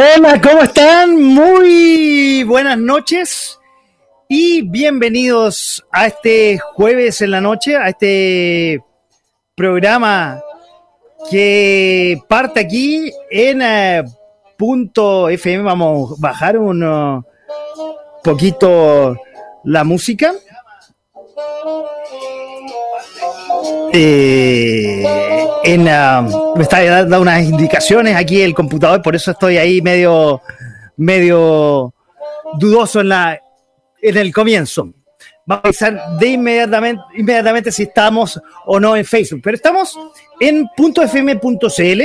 Hola, ¿cómo están? Muy buenas noches y bienvenidos a este jueves en la noche, a este programa que parte aquí en eh, punto FM. Vamos a bajar un poquito la música. Eh, en, me está dando unas indicaciones aquí el computador, por eso estoy ahí medio, medio dudoso en, la, en el comienzo. Vamos a avisar de inmediatamente, inmediatamente si estamos o no en Facebook, pero estamos en .fm.cl.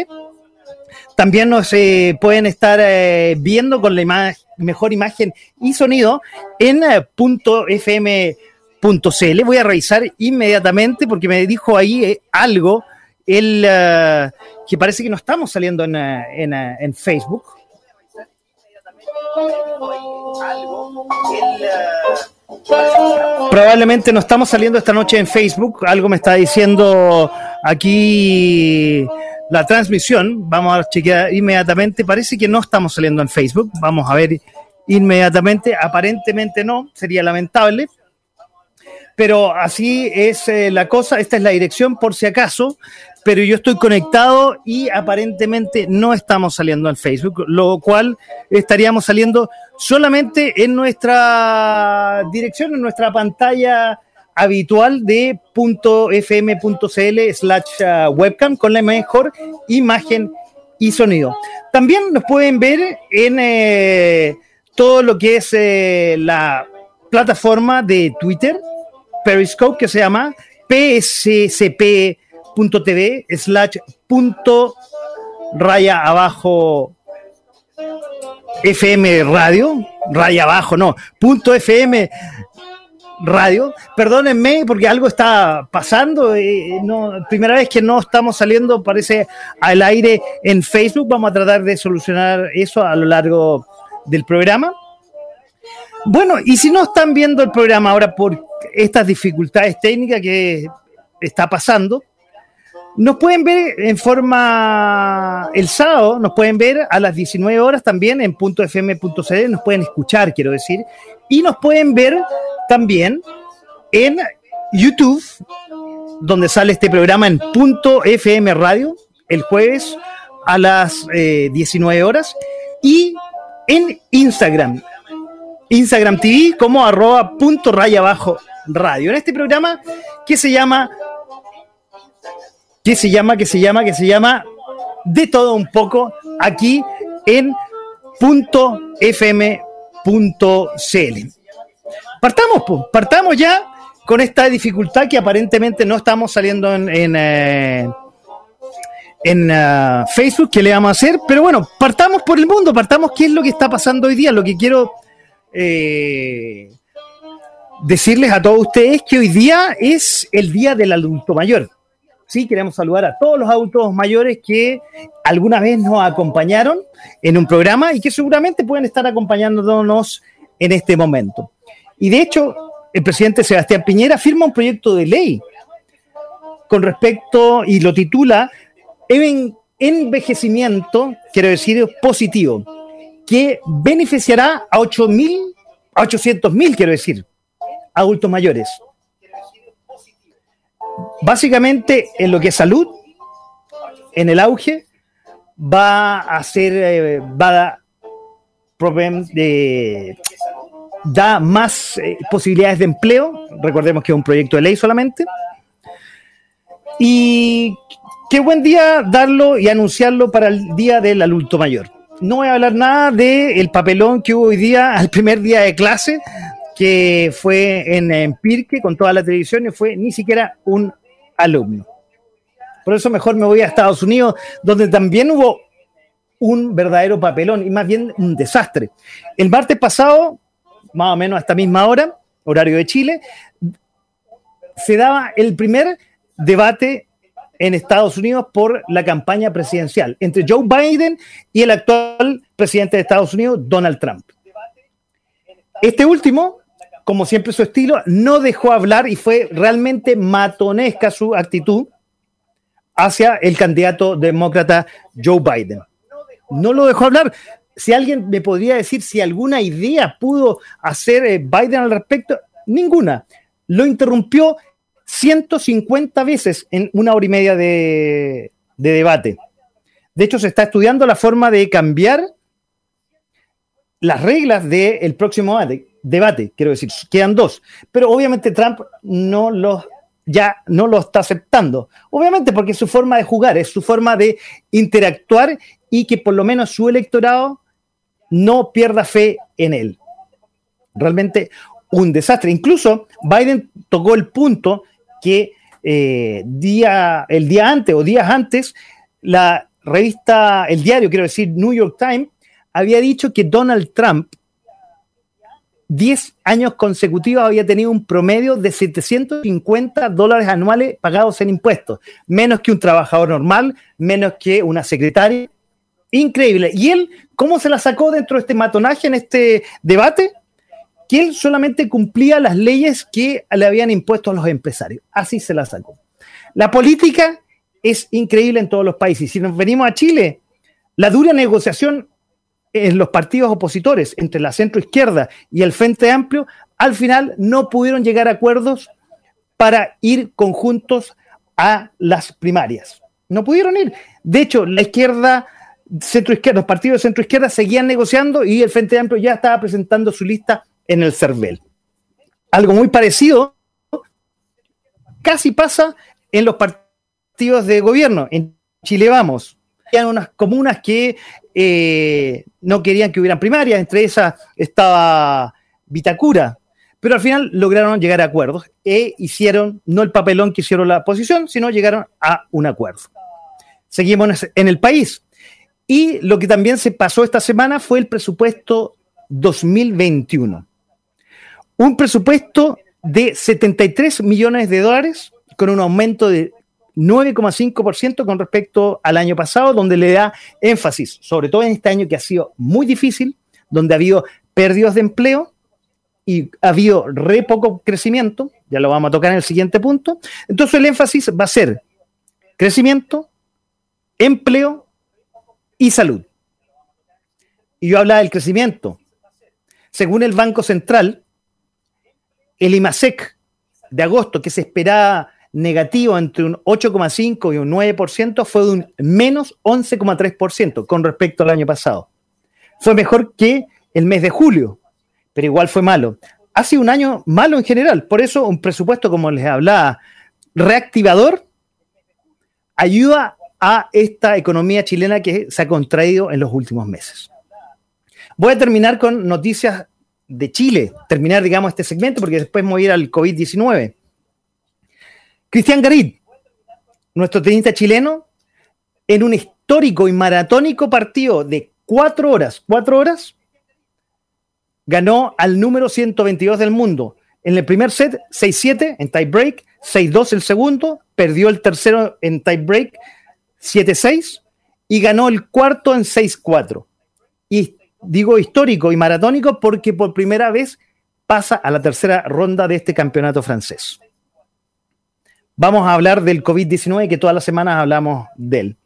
También nos eh, pueden estar eh, viendo con la mejor imagen y sonido en eh, Voy a revisar inmediatamente porque me dijo ahí eh, algo el, uh, que parece que no estamos saliendo en, uh, en Facebook. Probablemente no estamos saliendo esta noche en Facebook. Algo me está diciendo aquí la transmisión. Vamos a chequear inmediatamente. Parece que no estamos saliendo en Facebook. Vamos a ver inmediatamente. Aparentemente no. Sería lamentable pero así es eh, la cosa, esta es la dirección por si acaso, pero yo estoy conectado y aparentemente no estamos saliendo en Facebook, lo cual estaríamos saliendo solamente en nuestra dirección, en nuestra pantalla habitual de .fm.cl slash uh, webcam con la mejor imagen y sonido. También nos pueden ver en eh, todo lo que es eh, la plataforma de Twitter, Periscope que se llama pscp.tv slash punto raya abajo FM radio, raya abajo, no, punto FM radio. Perdónenme porque algo está pasando. Eh, no, primera vez que no estamos saliendo, parece al aire en Facebook. Vamos a tratar de solucionar eso a lo largo del programa. Bueno, y si no están viendo el programa ahora por estas dificultades técnicas que está pasando, nos pueden ver en forma el sábado, nos pueden ver a las 19 horas también en .fm.cl, nos pueden escuchar, quiero decir, y nos pueden ver también en YouTube, donde sale este programa en .fm radio el jueves a las eh, 19 horas y en Instagram Instagram TV como arroba punto raya abajo radio. En este programa que se llama, que se llama, que se llama, que se llama de todo un poco aquí en punto fm.cl. Partamos, pues, partamos ya con esta dificultad que aparentemente no estamos saliendo en, en, eh, en uh, Facebook, ¿qué le vamos a hacer? Pero bueno, partamos por el mundo, partamos qué es lo que está pasando hoy día, lo que quiero eh, decirles a todos ustedes que hoy día es el día del adulto mayor. Sí, queremos saludar a todos los adultos mayores que alguna vez nos acompañaron en un programa y que seguramente pueden estar acompañándonos en este momento. Y de hecho, el presidente Sebastián Piñera firma un proyecto de ley con respecto y lo titula en envejecimiento, quiero decir, positivo que beneficiará a 8.000, a 800.000, quiero decir, adultos mayores. Básicamente, en lo que es salud, en el auge, va a ser, eh, va a de, da más eh, posibilidades de empleo. Recordemos que es un proyecto de ley solamente. Y qué buen día darlo y anunciarlo para el Día del Adulto Mayor no voy a hablar nada del el papelón que hubo hoy día, al primer día de clase, que fue en, Pirque con toda la televisión y fue ni siquiera un alumno. Por eso mejor me voy a Estados Unidos, donde también hubo un verdadero papelón y más bien un desastre. El martes pasado, más o menos a esta misma hora, horario de Chile, se daba el primer debate en Estados Unidos por la campaña presidencial entre Joe Biden y el actual presidente de Estados Unidos, Donald Trump. Este último, como siempre su estilo, no dejó hablar y fue realmente matonesca su actitud hacia el candidato demócrata Joe Biden. No lo dejó hablar. Si alguien me podría decir si alguna idea pudo hacer eh, Biden al respecto, ninguna. Lo interrumpió 150 veces en una hora y media de, debate. De hecho, se está estudiando la forma de cambiar las reglas del próximo debate, quiero decir, quedan dos, pero obviamente Trump no los ya no lo está aceptando. Obviamente porque es su forma de jugar, es su forma de interactuar y que por lo menos su electorado no pierda fe en él. Realmente un desastre. Incluso Biden tocó el punto que eh, día, el día antes o días antes, la revista, el diario, quiero decir, New York Times, había dicho que Donald Trump 10 años consecutivos había tenido un promedio de 750 dólares anuales pagados en impuestos, menos que un trabajador normal, menos que una secretaria. Increíble. ¿Y él cómo se la sacó dentro de este matonaje en este debate? Que él solamente cumplía las leyes que le habían impuesto a los empresarios. Así se la sacó. La política es increíble en todos los países. Si nos venimos a Chile, la dura negociación en los partidos opositores entre la centroizquierda y el Frente Amplio, al final no pudieron llegar a acuerdos para ir conjuntos a las primarias. No pudieron ir. De hecho, la izquierda, centroizquierda, los partidos de centroizquierda seguían negociando y el Frente Amplio ya estaba presentando su lista en el CERVEL. Algo muy parecido casi pasa en los partidos de gobierno. En Chile vamos. Había unas comunas que eh, no querían que hubieran primarias, entre esas estaba Vitacura, pero al final lograron llegar a acuerdos e hicieron no el papelón que hicieron la oposición, sino llegaron a un acuerdo. Seguimos en el país. Y lo que también se pasó esta semana fue el presupuesto 2021 un presupuesto de 73 millones de dólares con un aumento de 9,5% con respecto al año pasado, donde le da énfasis, sobre todo en este año que ha sido muy difícil, donde ha habido pérdidas de empleo y ha habido re poco crecimiento, ya lo vamos a tocar en el siguiente punto. Entonces el énfasis va a ser crecimiento, empleo y salud. Y yo hablaba del crecimiento. Según el Banco Central, el IMASEC de agosto, que se esperaba negativo entre un 8,5 y un 9%, fue de un menos 11,3% con respecto al año pasado. Fue mejor que el mes de julio, pero igual fue malo. Ha sido un año malo en general, por eso un presupuesto, como les hablaba, reactivador, ayuda a esta economía chilena que se ha contraído en los últimos meses. Voy a terminar con noticias de Chile, terminar, digamos, este segmento, porque después me voy a ir al COVID-19. Cristian Garit, nuestro tenista chileno, en un histórico y maratónico partido de cuatro horas, cuatro horas, ganó al número 122 del mundo. En el primer set, 6-7 en tie break, 6-2 el segundo, perdió el tercero en tie break, 7-6 y ganó el cuarto en 6-4. Y digo histórico y maratónico porque por primera vez pasa a la tercera ronda de este campeonato francés. Vamos a hablar del COVID-19, que todas las semanas hablamos de él.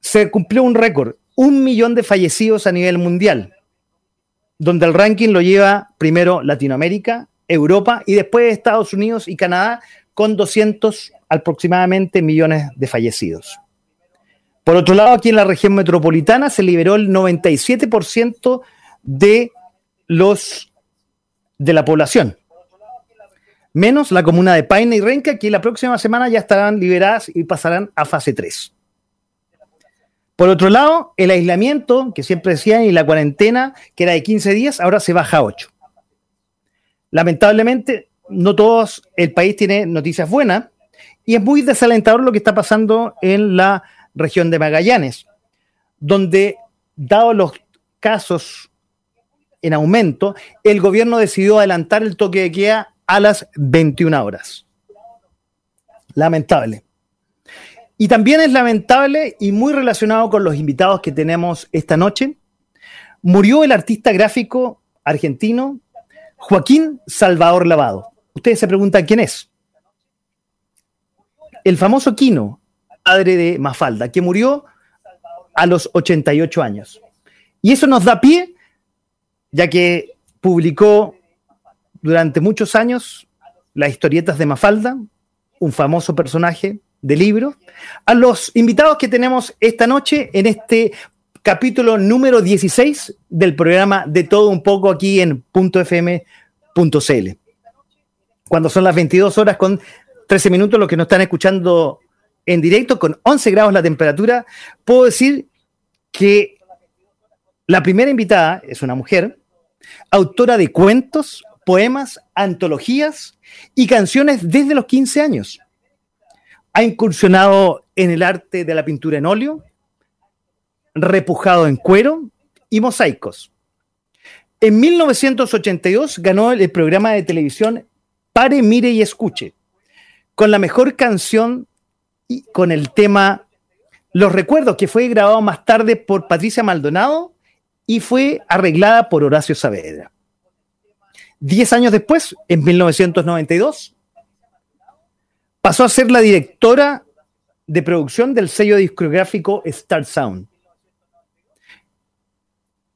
Se cumplió un récord, un millón de fallecidos a nivel mundial, donde el ranking lo lleva primero Latinoamérica, Europa y después Estados Unidos y Canadá, con 200 aproximadamente millones de fallecidos. Por otro lado, aquí en la región metropolitana se liberó el 97% de los de la población. Menos la comuna de Paine y Renca, que la próxima semana ya estarán liberadas y pasarán a fase 3. Por otro lado, el aislamiento, que siempre decían, y la cuarentena, que era de 15 días, ahora se baja a 8. Lamentablemente, no todos el país tiene noticias buenas y es muy desalentador lo que está pasando en la región de Magallanes, donde, dado los casos en aumento, el gobierno decidió adelantar el toque de queda a las 21 horas. Lamentable. Y también es lamentable y muy relacionado con los invitados que tenemos esta noche, murió el artista gráfico argentino Joaquín Salvador Lavado. Ustedes se preguntan quién es. El famoso Quino, padre de Mafalda, que murió a los 88 años. Y eso nos da pie, ya que publicó durante muchos años las historietas de Mafalda, un famoso personaje de libro, a los invitados que tenemos esta noche en este capítulo número 16 del programa de todo un poco aquí en .fm.cl. Cuando son las 22 horas con 13 minutos, los que nos están escuchando en directo, con 11 grados la temperatura, puedo decir que la primera invitada es una mujer, autora de cuentos, poemas, antologías y canciones desde los 15 años. Ha incursionado en el arte de la pintura en óleo, repujado en cuero y mosaicos. En 1982 ganó el programa de televisión Pare, Mire y Escuche, con la mejor canción con el tema Los Recuerdos, que fue grabado más tarde por Patricia Maldonado y fue arreglada por Horacio Saavedra. Diez años después, en 1992, pasó a ser la directora de producción del sello discográfico Star Sound.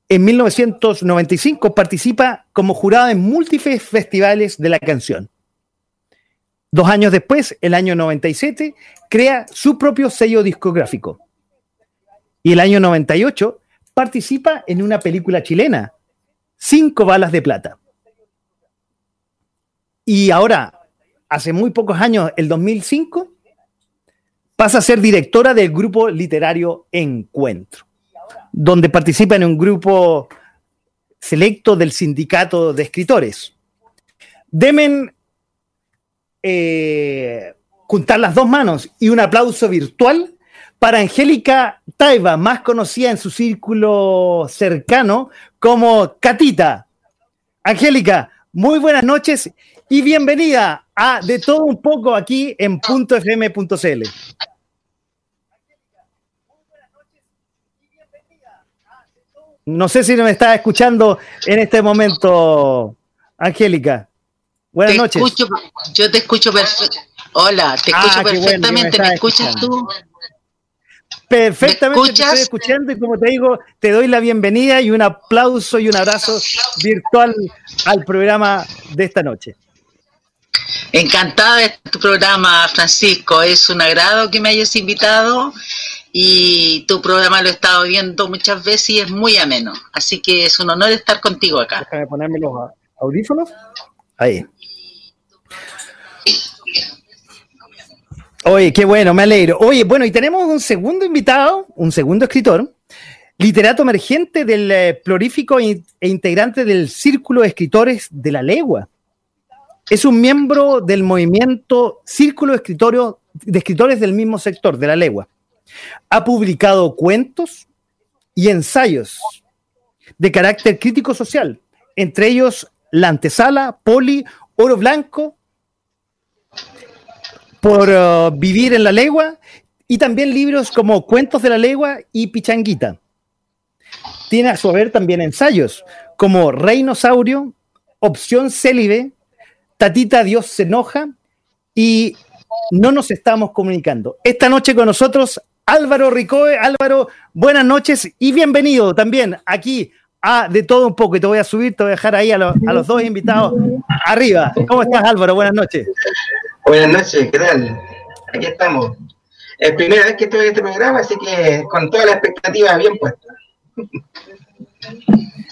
En 1995 participa como jurada en múltiples festivales de la canción. Dos años después, el año 97, crea su propio sello discográfico. Y el año 98 participa en una película chilena, Cinco balas de plata. Y ahora, hace muy pocos años, el 2005, pasa a ser directora del grupo literario Encuentro, donde participa en un grupo selecto del sindicato de escritores. Demen eh, juntar las dos manos y un aplauso virtual para Angélica Taiba, más conocida en su círculo cercano como Catita. Angélica, muy buenas noches y bienvenida a De todo un poco aquí en .fm.cl. No sé si me está escuchando en este momento, Angélica. Buenas noches. yo te escucho perfectamente. Hola, te escucho ah, perfectamente. ¿Me, escuchas tú? Perfectamente, te estoy escuchando y como te digo, te doy la bienvenida y un aplauso y un abrazo virtual al programa de esta noche. Encantada de tu programa, Francisco. Es un agrado que me hayas invitado y tu programa lo he estado viendo muchas veces y es muy ameno. Así que es un honor estar contigo acá. Déjame ponerme los audífonos. Ahí. Oye, qué bueno, me alegro. Oye, bueno, y tenemos un segundo invitado, un segundo escritor, literato emergente del eh, plorífico e integrante del Círculo de Escritores de la Legua. Es un miembro del movimiento Círculo de, de Escritores del mismo sector, de la Legua. Ha publicado cuentos y ensayos de carácter crítico social, entre ellos La Antesala, Poli, Oro Blanco por uh, vivir en la legua y también libros como Cuentos de la legua y Pichanguita. Tiene a su haber también ensayos como Reinosaurio, Opción Célibe, Tatita Dios se enoja y No nos estamos comunicando. Esta noche con nosotros Álvaro Ricoe. Álvaro, buenas noches y bienvenido también aquí a De Todo Un Poco. Y te voy a subir, te voy a dejar ahí a, a los dos invitados arriba. ¿Cómo estás Álvaro? Buenas noches. Buenas noches, ¿qué tal? Aquí estamos. Es primera vez que estoy en este programa, así que con toda la expectativa bien puesta.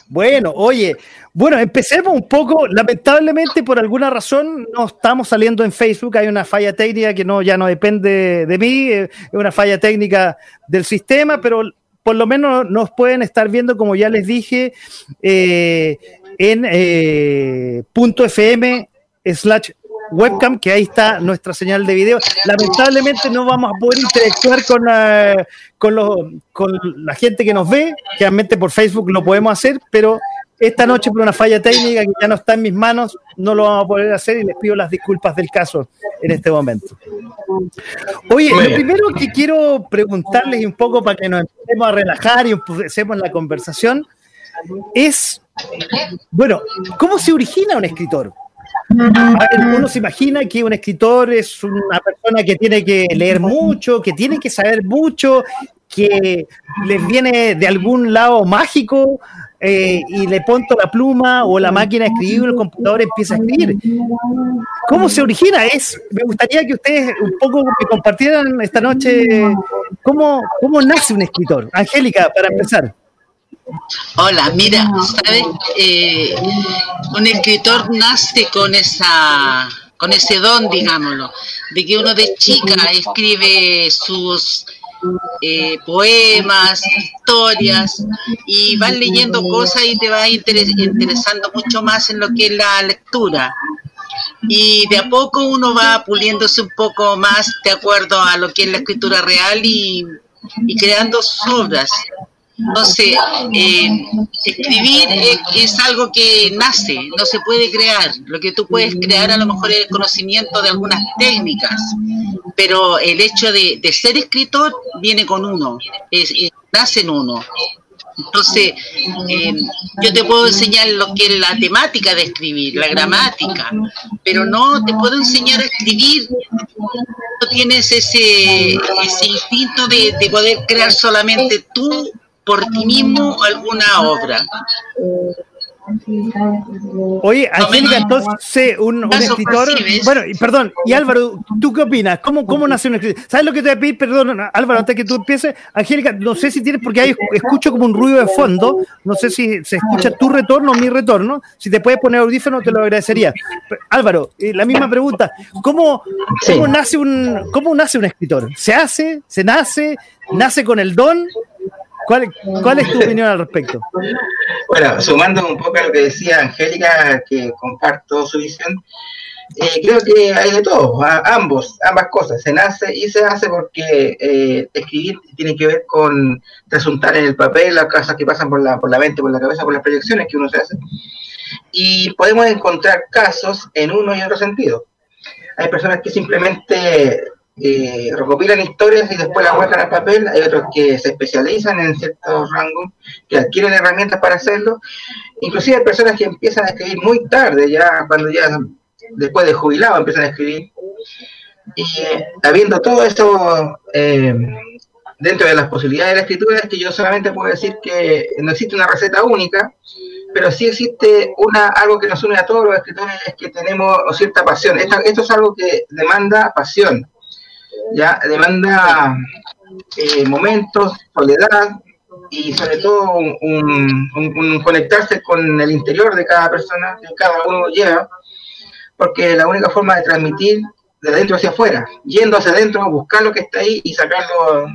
Bueno, oye, bueno, empecemos un poco. Lamentablemente, por alguna razón, no estamos saliendo en Facebook. Hay una falla técnica que no, ya no depende de mí, es una falla técnica del sistema, pero por lo menos nos pueden estar viendo, como ya les dije, eh, en eh, punto .fm slash webcam, que ahí está nuestra señal de video. Lamentablemente no vamos a poder interactuar con, eh, con, con la gente que nos ve, realmente por Facebook lo podemos hacer, pero esta noche por una falla técnica que ya no está en mis manos, no lo vamos a poder hacer y les pido las disculpas del caso en este momento. Oye, lo primero que quiero preguntarles un poco para que nos empecemos a relajar y empecemos la conversación es, bueno, ¿cómo se origina un escritor? Uno se imagina que un escritor es una persona que tiene que leer mucho, que tiene que saber mucho, que les viene de algún lado mágico eh, y le ponto la pluma o la máquina de escribir o el computador empieza a escribir. ¿Cómo se origina? Es, me gustaría que ustedes un poco me compartieran esta noche cómo, cómo nace un escritor. Angélica, para empezar. Hola, mira, ¿sabes? Eh, un escritor nace con esa con ese don, digámoslo, de que uno de chica escribe sus eh, poemas, historias, y vas leyendo cosas y te vas interesando mucho más en lo que es la lectura. Y de a poco uno va puliéndose un poco más de acuerdo a lo que es la escritura real y, y creando sus obras. Entonces, eh, escribir es, algo que nace, no se puede crear. Lo que tú puedes crear a lo mejor es el conocimiento de algunas técnicas, pero el hecho de, ser escritor viene con uno, es, nace en uno. Entonces, eh, yo te puedo enseñar lo que es la temática de escribir, la gramática, pero no te puedo enseñar a escribir. No tienes ese, instinto de poder crear solamente tú por ti mismo alguna obra. Oye, Angélica, entonces un, escritor. Bueno, perdón, y Álvaro, ¿tú qué opinas? ¿Cómo, cómo nace un escritor? ¿Sabes lo que te voy a pedir? Perdón, Álvaro, antes que tú empieces. Angélica, no sé si tienes, porque ahí escucho como un ruido de fondo. No sé si se escucha tu retorno o mi retorno. Si te puedes poner audífono, te lo agradecería. Álvaro, eh, la misma pregunta. ¿Cómo, cómo, nace un, ¿Cómo nace un escritor? ¿Se hace? ¿Se nace? ¿Nace con el don? ¿Cuál, es tu opinión al respecto? Bueno, sumando un poco a lo que decía Angélica, que comparto su visión, eh, creo que hay de todo, ambos, ambas cosas, se nace y se hace porque eh, escribir tiene que ver con resultar en el papel las cosas que pasan por la, por la mente, por la cabeza, por las proyecciones que uno se hace. Y podemos encontrar casos en uno y otro sentido. Hay personas que simplemente eh, recopilan historias y después las muestran al papel. Hay otros que se especializan en ciertos rangos, que adquieren herramientas para hacerlo. Inclusive hay personas que empiezan a escribir muy tarde, ya cuando ya después de jubilado empiezan a escribir. Y eh, habiendo todo eso eh, dentro de las posibilidades de la escritura, es que yo solamente puedo decir que no existe una receta única, pero sí existe una algo que nos une a todos los escritores, es que tenemos cierta pasión. esto es algo que demanda pasión ya demanda eh, momentos, soledad y sobre todo un, conectarse con el interior de cada persona que cada uno lleva, porque la única forma de transmitir de dentro hacia afuera, yendo hacia adentro, buscar lo que está ahí y sacarlo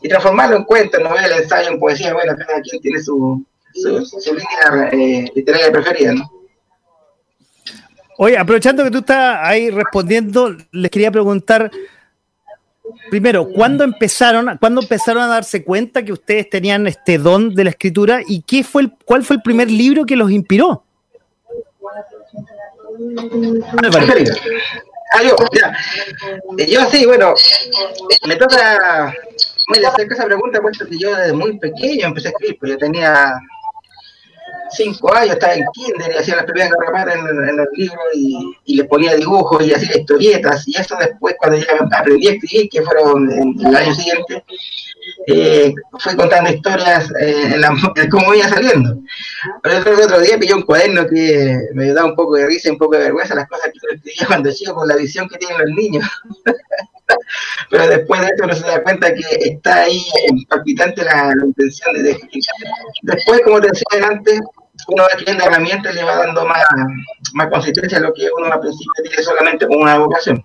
y transformarlo en cuento, novela, ensayo, en poesía, bueno, cada quien tiene su, su, línea eh, literaria preferida, ¿no? Oye, aprovechando que tú estás ahí respondiendo, les quería preguntar, primero, ¿cuándo empezaron, ¿cuándo empezaron a darse cuenta que ustedes tenían este don de la escritura y qué fue el, cuál fue el primer libro que los inspiró? Ah, yo, Yo sí, bueno, me toca me hacer esa pregunta, puesto que yo desde muy pequeño empecé a escribir, pues yo tenía cinco años, estaba en kinder y hacía las primeras garrapatas en, en, los libros y, y, le ponía dibujos y hacía historietas. Y eso después, cuando ya aprendí a escribir, que fueron el año siguiente, eh, fui contando historias eh, en la, cómo iba saliendo. Pero el otro día pillé un cuaderno que me da un poco de risa y un poco de vergüenza las cosas que yo escribía cuando chico con la visión que tienen los niños. Pero después de esto uno se da cuenta que está ahí palpitante la, intención de. Después, como te decía antes, uno va adquiriendo herramientas y le va dando más, más consistencia a lo que uno al principio tiene solamente con una vocación.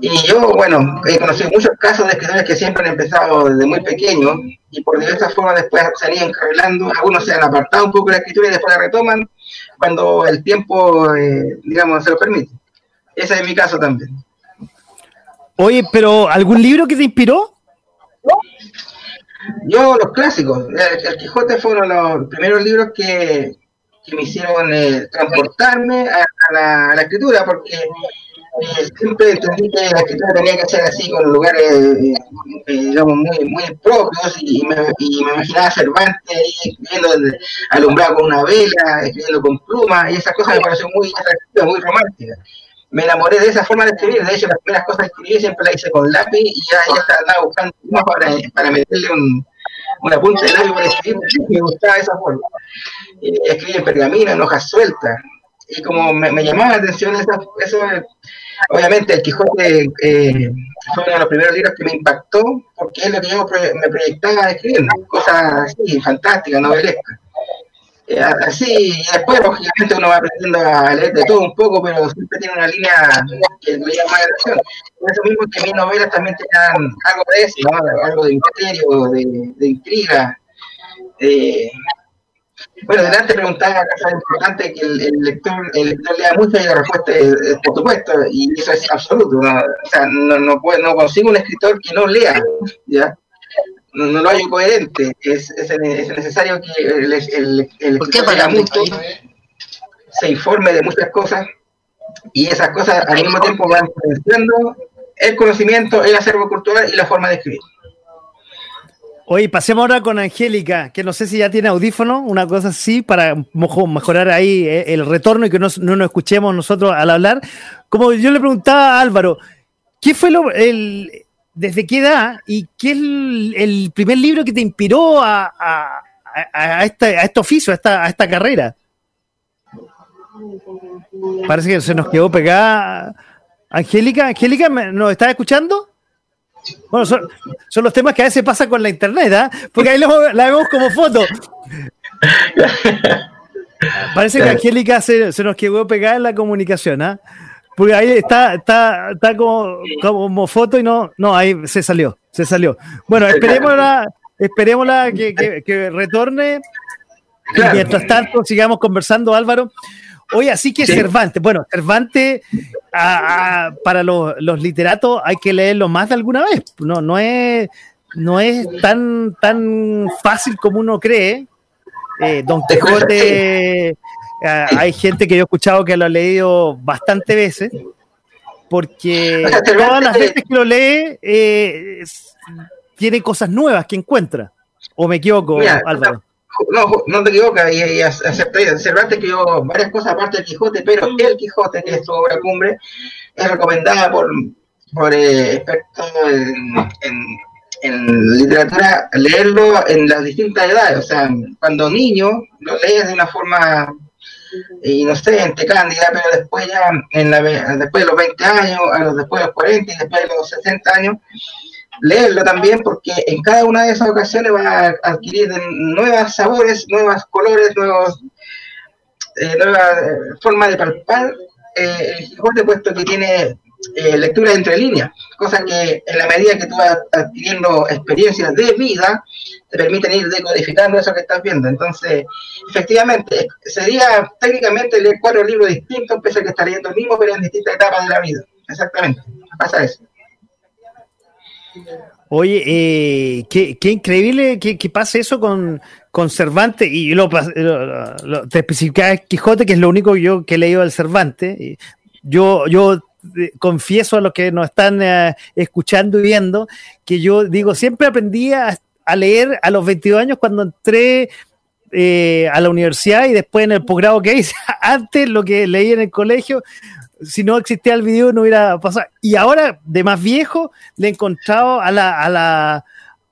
Y yo, bueno, he conocido muchos casos de escritores que siempre han empezado desde muy pequeños y por diversas formas después se han ido encarrilando, algunos se han apartado un poco la escritura y después la retoman cuando el tiempo, eh, digamos, se lo permite. Ese es mi caso también. Oye, pero ¿algún libro que te inspiró? Yo, los clásicos. El, Quijote fueron los primeros libros que, me hicieron eh, transportarme a, la, escritura, porque eh, siempre entendí que la escritura tenía que ser así, con lugares, eh, digamos, muy, muy propios, y, me, y me imaginaba Cervantes ahí escribiendo alumbrado con una vela, escribiendo con plumas, y esas cosas me parecieron muy muy románticas me enamoré de esa forma de escribir. De hecho, las primeras cosas que escribí siempre las hice con lápiz y ya, ya estaba buscando para, para meterle un, una punta de lápiz para escribir. Me gustaba esa forma. escribí en pergamino, en hojas sueltas. Y como me, llamaba la atención eso, eso obviamente el Quijote eh, fue uno de los primeros libros que me impactó porque es lo que yo me proyectaba escribiendo, cosas así, fantásticas, novelescas. Eh, así, después, lógicamente, uno va aprendiendo a leer de todo un poco, pero siempre tiene una línea que le llama la atención. Por eso mismo que mis novelas también tenían algo de eso, ¿no? algo de misterio, de, de intriga. Eh, bueno, delante preguntaba es importante que el, lector, el lector lea mucho y la respuesta es, por supuesto, y eso es absoluto. ¿no? O sea, no, no, puede, no consigo un escritor que no lea, ¿ya? No, lo hay coherente. Es, es, necesario que el, el, el mucho, se informe de muchas cosas y esas cosas al mismo tiempo van potenciando el conocimiento, el acervo cultural y la forma de escribir. Oye, pasemos ahora con Angélica, que no sé si ya tiene audífono, una cosa así, para mejorar ahí eh, el retorno y que no, no nos escuchemos nosotros al hablar. Como yo le preguntaba a Álvaro, ¿qué fue lo, el, ¿Desde qué edad y qué es el, primer libro que te inspiró a, este, este, oficio, a esta, a esta carrera? Parece que se nos quedó pegada. Angélica, Angélica, ¿nos estás escuchando? Bueno, son, los temas que a veces pasan con la internet, ¿ah? Porque ahí la vemos como foto. Parece que Angélica se, se, nos quedó pegada en la comunicación, ¿ah? Porque ahí está, está, está como, como foto y no, no, ahí se salió, se salió. Bueno, esperémosla, esperémosla que, que, retorne. Y mientras tanto, sigamos conversando, Álvaro. Oye, así que Cervantes, bueno, Cervantes para los, los, literatos hay que leerlo más de alguna vez. No, no es, no es tan, tan fácil como uno cree. Eh, Don Quijote hay gente que yo he escuchado que lo ha leído bastante veces, porque todas las veces que lo lee eh, tiene cosas nuevas que encuentra. ¿O me equivoco, Álvaro? No, no te equivocas, y, y acepté, Cervantes escribió varias cosas aparte del Quijote, pero El Quijote, que es su obra cumbre, es recomendada por, por eh, expertos en, en, literatura leerlo en las distintas edades. O sea, cuando niño lo lees de una forma inocente, cándida, pero después ya, en la, después de los 20 años, a los, después de los 40 y después de los 60 años, leerlo también porque en cada una de esas ocasiones va a adquirir nuevos sabores, nuevos colores, nuevos, eh, formas de palpar eh, el Quijote, puesto que tiene eh, lectura entre líneas, cosa que en la medida que tú vas adquiriendo experiencias de vida, te permiten ir decodificando eso que estás viendo. Entonces, efectivamente, sería técnicamente leer cuatro libros distintos, pese a que estaría leyendo el mismo, pero en distintas etapas de la vida. Exactamente, pasa eso. Oye, eh, qué, increíble que, pase eso con, con Cervantes, y lo, lo, te especificaba Quijote, que es lo único yo que he leído del Cervantes. Yo, yo confieso a los que nos están eh, escuchando y viendo que yo digo, siempre aprendí a, leer a los 22 años cuando entré eh, a la universidad y después en el posgrado que hice. Antes lo que leí en el colegio, si no existía el video no hubiera pasado. Y ahora, de más viejo, le he encontrado a la, a la,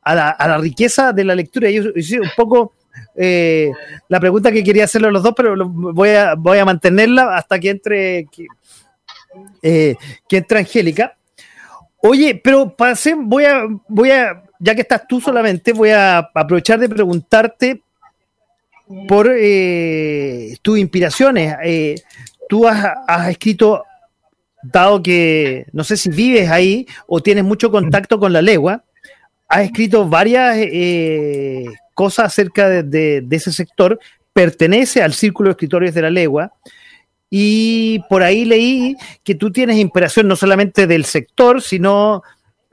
a la, a la riqueza de la lectura. Y yo, un poco... Eh, la pregunta que quería hacerle a los dos, pero voy a, voy a mantenerla hasta que entre, eh, que entra Angélica. Oye, pero pase, voy a, voy a, ya que estás tú solamente, voy a aprovechar de preguntarte por eh, tus inspiraciones. Eh, tú has, escrito, dado que no sé si vives ahí o tienes mucho contacto con la legua, has escrito varias cosas acerca de, ese sector, pertenece al Círculo de Escritores de la Legua y por ahí leí que tú tienes inspiración no solamente del sector, sino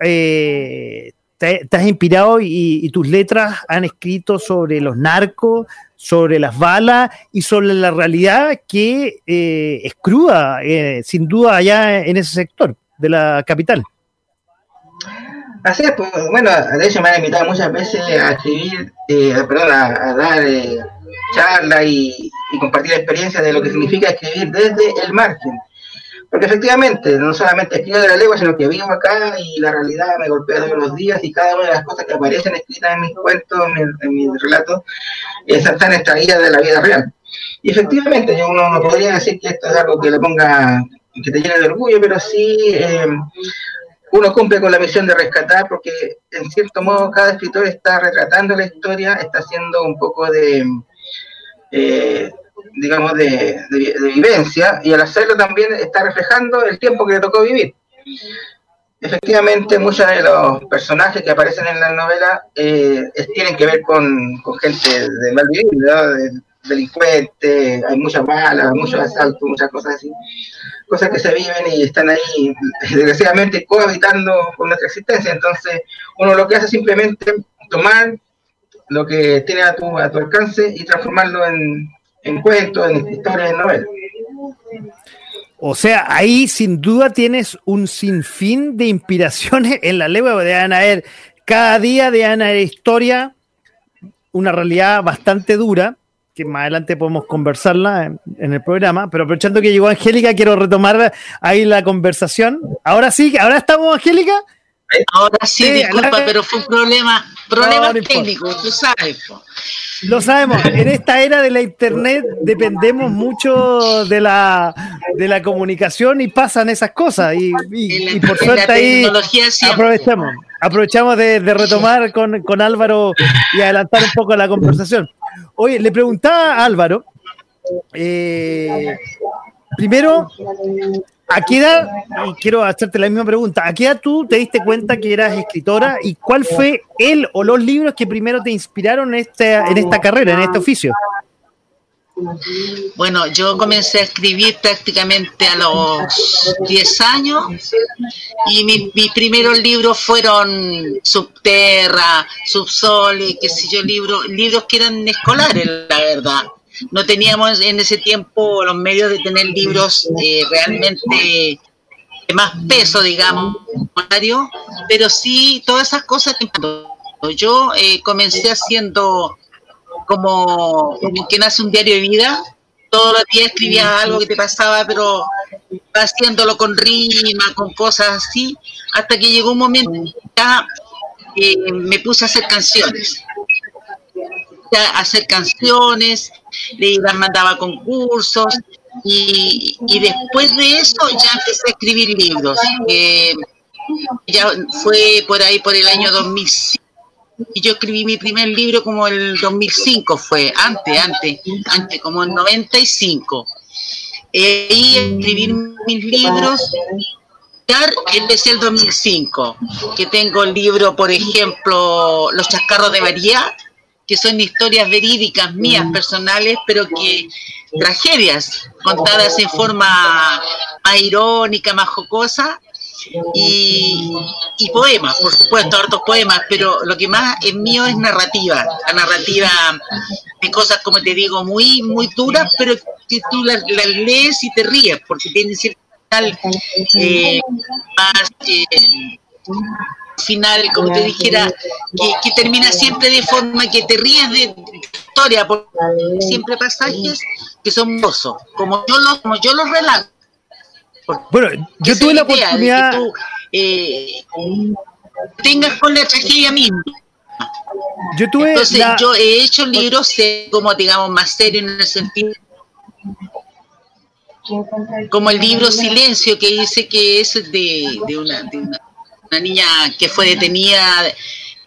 eh, te, has inspirado y, tus letras han escrito sobre los narcos, sobre las balas y sobre la realidad que eh, es cruda, eh, sin duda, allá en ese sector de la capital. Así es, pues, bueno, de hecho me han invitado muchas veces a escribir, perdón, a, dar charlas y, y compartir experiencias de lo que significa escribir desde el margen. Porque efectivamente, no solamente escribo de la lengua, sino que vivo acá y la realidad me golpea todos los días y cada una de las cosas que aparecen escritas en mis cuentos, en, mis relatos, están extraídas de la vida real. Y efectivamente, yo uno no podría decir que esto es algo que le ponga, que te llene de orgullo, pero sí eh, uno cumple con la misión de rescatar, porque en cierto modo cada escritor está retratando la historia, está haciendo un poco de eh, digamos, de, vivencia, y al hacerlo también está reflejando el tiempo que le tocó vivir. Efectivamente, muchos de los personajes que aparecen en la novela eh, tienen que ver con, gente de mal vivir, delincuentes, hay muchas balas, muchos asaltos, muchas cosas así, cosas que se viven y están ahí, desgraciadamente, cohabitando con nuestra existencia. Entonces, uno lo que hace es simplemente tomar lo que tiene a tu, a tu alcance y transformarlo en, en cuentos, en historias, en novelas. O sea, ahí sin duda tienes un sinfín de inspiraciones en la lengua de Ana Er. Cada día de Ana Er historia, una realidad bastante dura, que más adelante podemos conversarla en, en, el programa, pero aprovechando que llegó Angélica, quiero retomar ahí la conversación. Ahora sí, ahora estamos, Angélica. Ahora sí, disculpa, pero fue un problema, problema técnico, tú sabes. Lo sabemos, en esta era de la internet dependemos mucho de la, de la comunicación y pasan esas cosas. Y, por suerte ahí aprovechamos, aprovechamos de, retomar con, con, Álvaro y adelantar un poco la conversación. Oye, le preguntaba a Álvaro, eh, primero, ¿A qué edad, y quiero hacerte la misma pregunta, ¿a qué edad tú te diste cuenta que eras escritora y cuál fue el o los libros que primero te inspiraron en, este, en esta carrera, en este oficio? Bueno, yo comencé a escribir prácticamente a los 10 años y mis primeros libros fueron Subterra, Subsol, qué sé yo, libros, libros que eran escolares, la verdad. No teníamos en ese tiempo los medios de tener libros eh, realmente de más peso, digamos, pero sí todas esas cosas yo eh, comencé haciendo como, como quien hace un diario de vida, todos los días escribías algo que te pasaba, pero haciéndolo con rima, con cosas así, hasta que llegó un momento ya eh, me puse a hacer canciones hacer canciones, le mandaba concursos y, después de eso ya empecé a escribir libros. ya fue por ahí por el año 2005 y yo escribí mi primer libro como el 2005 fue, antes, antes, antes, como el 95. y escribir mis libros empecé el 2005, que tengo el libro, por ejemplo, Los chascarros de María, que son historias verídicas mías, mm. personales, pero que tragedias contadas en forma más irónica, más jocosa, y, poemas, por supuesto, hartos poemas, pero lo que más es mío es narrativa, la narrativa de cosas, como te digo, muy, muy duras, pero que tú las, lees y te ríes, porque tienen cierto eh, más... Eh, final, como te dijera, que, termina siempre de forma que te ríes de, historia, porque siempre pasajes que son hermosos, como yo los, como yo los relato. Bueno, yo tuve la oportunidad. Que tú, eh, tengas con la tragedia misma. Yo tuve Entonces, yo he hecho libros como, digamos, más serios en el sentido como el libro Silencio que dice que es de, de, una, de una una niña que fue detenida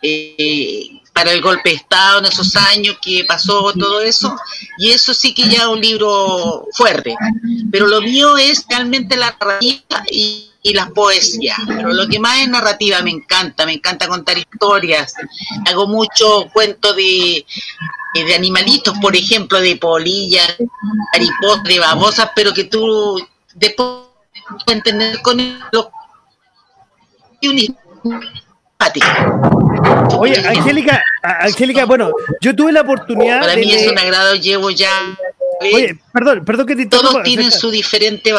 eh, para el golpe de Estado en esos años que pasó todo eso, y eso sí que ya es un libro fuerte. Pero lo mío es realmente la narrativa y, y las poesías. Pero lo que más es narrativa, me encanta, me encanta contar historias. Hago mucho cuento de, de animalitos, por ejemplo, de polillas, mariposas, de babosas, pero que tú después entender con los Oye, Angélica, Angélica, bueno, yo tuve la oportunidad. Para mí es un agrado, llevo ya. Oye, perdón, perdón que te Todos tienen su diferente.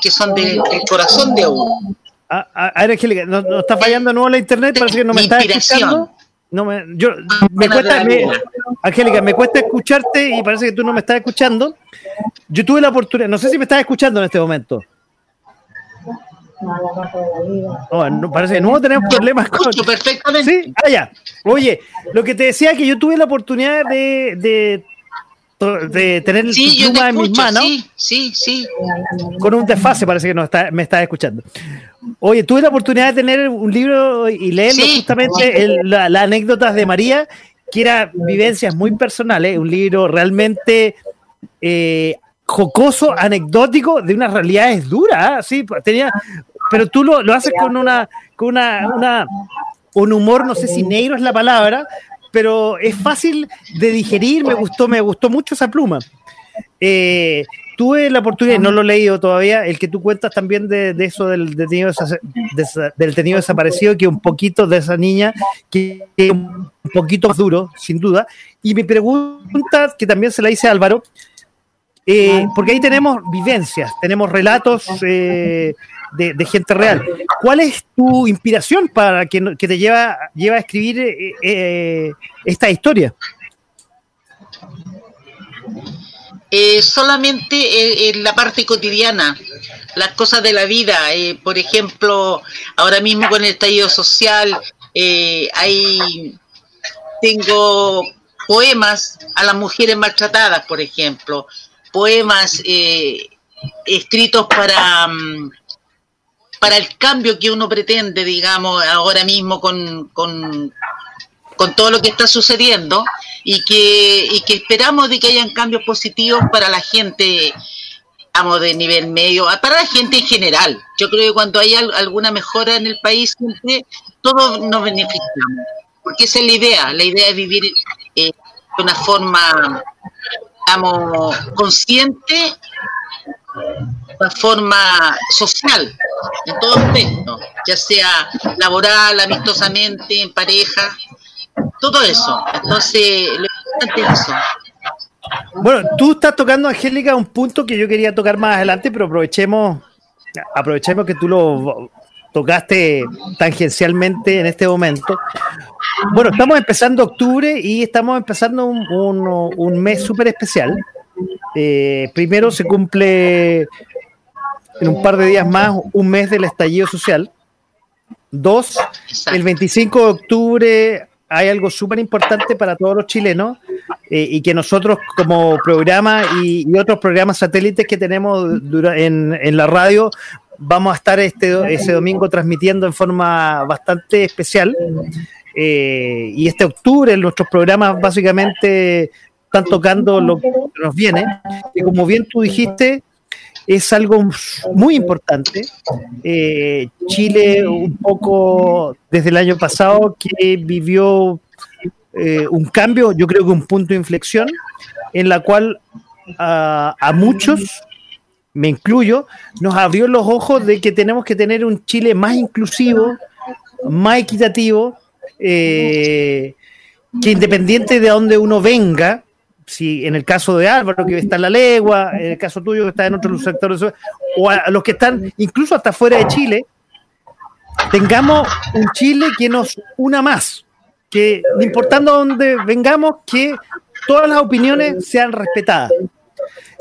que son del corazón de uno. A, a, ver, Angélica, ¿no, está fallando nuevo la internet? Parece que no me está escuchando. No me, yo, me cuesta, Angélica, me cuesta escucharte y parece que tú no me estás escuchando. Yo tuve la oportunidad, no sé si me estás escuchando en este momento. Oh, no, parece que no tenemos problemas con. perfectamente. Sí, ah, ya. Oye, lo que te decía que yo tuve la oportunidad de, de, de tener sí, pluma en mis manos. Sí, sí, sí. Con un desfase, parece que no está, me estás escuchando. Oye, tuve la oportunidad de tener un libro y leerlo justamente las anécdotas de María, que era vivencias muy personales, un libro realmente eh, jocoso, anecdótico, de unas realidades duras, ¿sí? Tenía pero tú lo, lo haces con una, con una, una, un humor, no sé si negro es la palabra, pero es fácil de digerir, me gustó, me gustó mucho esa pluma. Eh, tuve la oportunidad, no lo he leído todavía, el que tú cuentas también de, de eso del detenido, del tenido desaparecido, que un poquito de esa niña, que es un poquito más duro, sin duda. Y mi pregunta, que también se la hice a Álvaro, eh, porque ahí tenemos vivencias, tenemos relatos eh, de, gente real. ¿Cuál es tu inspiración para que, te lleva, lleva a escribir eh, eh, esta historia? Eh, solamente en la parte cotidiana, las cosas de la vida. por ejemplo, ahora mismo con el estallido social, hay tengo poemas a las mujeres maltratadas, por ejemplo, poemas escritos para mm, para el cambio que uno pretende, digamos, ahora mismo con, con, todo lo que está sucediendo y que, y que esperamos de que hayan cambios positivos para la gente, digamos, de nivel medio, para la gente en general. Yo creo que cuando hay alguna mejora en el país, todos nos beneficiamos, porque esa es la idea, la idea es vivir eh, de una forma, digamos, consciente una forma social, en todo aspecto, ya sea laboral, amistosamente, en pareja, todo eso. Entonces, lo importante es eso. Bueno, tú estás tocando, Angélica, un punto que yo quería tocar más adelante, pero aprovechemos, aprovechemos que tú lo tocaste tangencialmente en este momento. Bueno, estamos empezando octubre y estamos empezando un, un mes súper especial. Eh, primero se cumple en un par de días más un mes del estallido social. Dos, el 25 de octubre hay algo súper importante para todos los chilenos eh, y que nosotros como programa y, otros programas satélites que tenemos en, en, la radio vamos a estar este, ese domingo transmitiendo en forma bastante especial. Eh, y este octubre nuestros programas básicamente están tocando lo que nos viene. Y como bien tú dijiste, es algo muy importante. Eh, Chile, un poco desde el año pasado, que vivió eh, un cambio, yo creo que un punto de inflexión, en la cual a muchos, me incluyo, nos abrió los ojos de que tenemos que tener un Chile más inclusivo, más equitativo, eh, que independiente de dónde uno venga, si en el caso de Álvaro, que está en la legua, en el caso tuyo, que está en otros sectores, o a los que están incluso hasta fuera de Chile, tengamos un Chile que nos una más, que importando dónde vengamos, que todas las opiniones sean respetadas.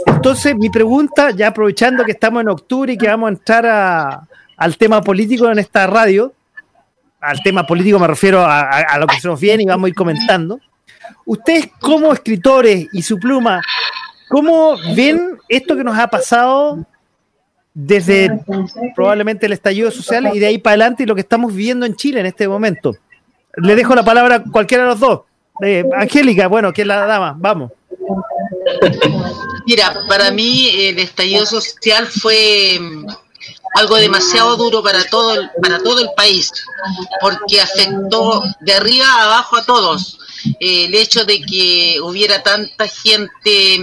Entonces, mi pregunta, ya aprovechando que estamos en octubre y que vamos a entrar al tema político en esta radio, al tema político me refiero a, a lo que se nos viene y vamos a ir comentando ustedes como escritores y su pluma, ¿cómo ven esto que nos ha pasado desde probablemente el estallido social y de ahí para adelante y lo que estamos viviendo en Chile en este momento? le dejo la palabra a cualquiera de los dos. Eh, Angélica, bueno, que es la dama, vamos. Mira, para mí el estallido social fue mm, algo demasiado duro para todo el, para todo el país, porque afectó de arriba a abajo a todos. Eh, el hecho de que hubiera tanta gente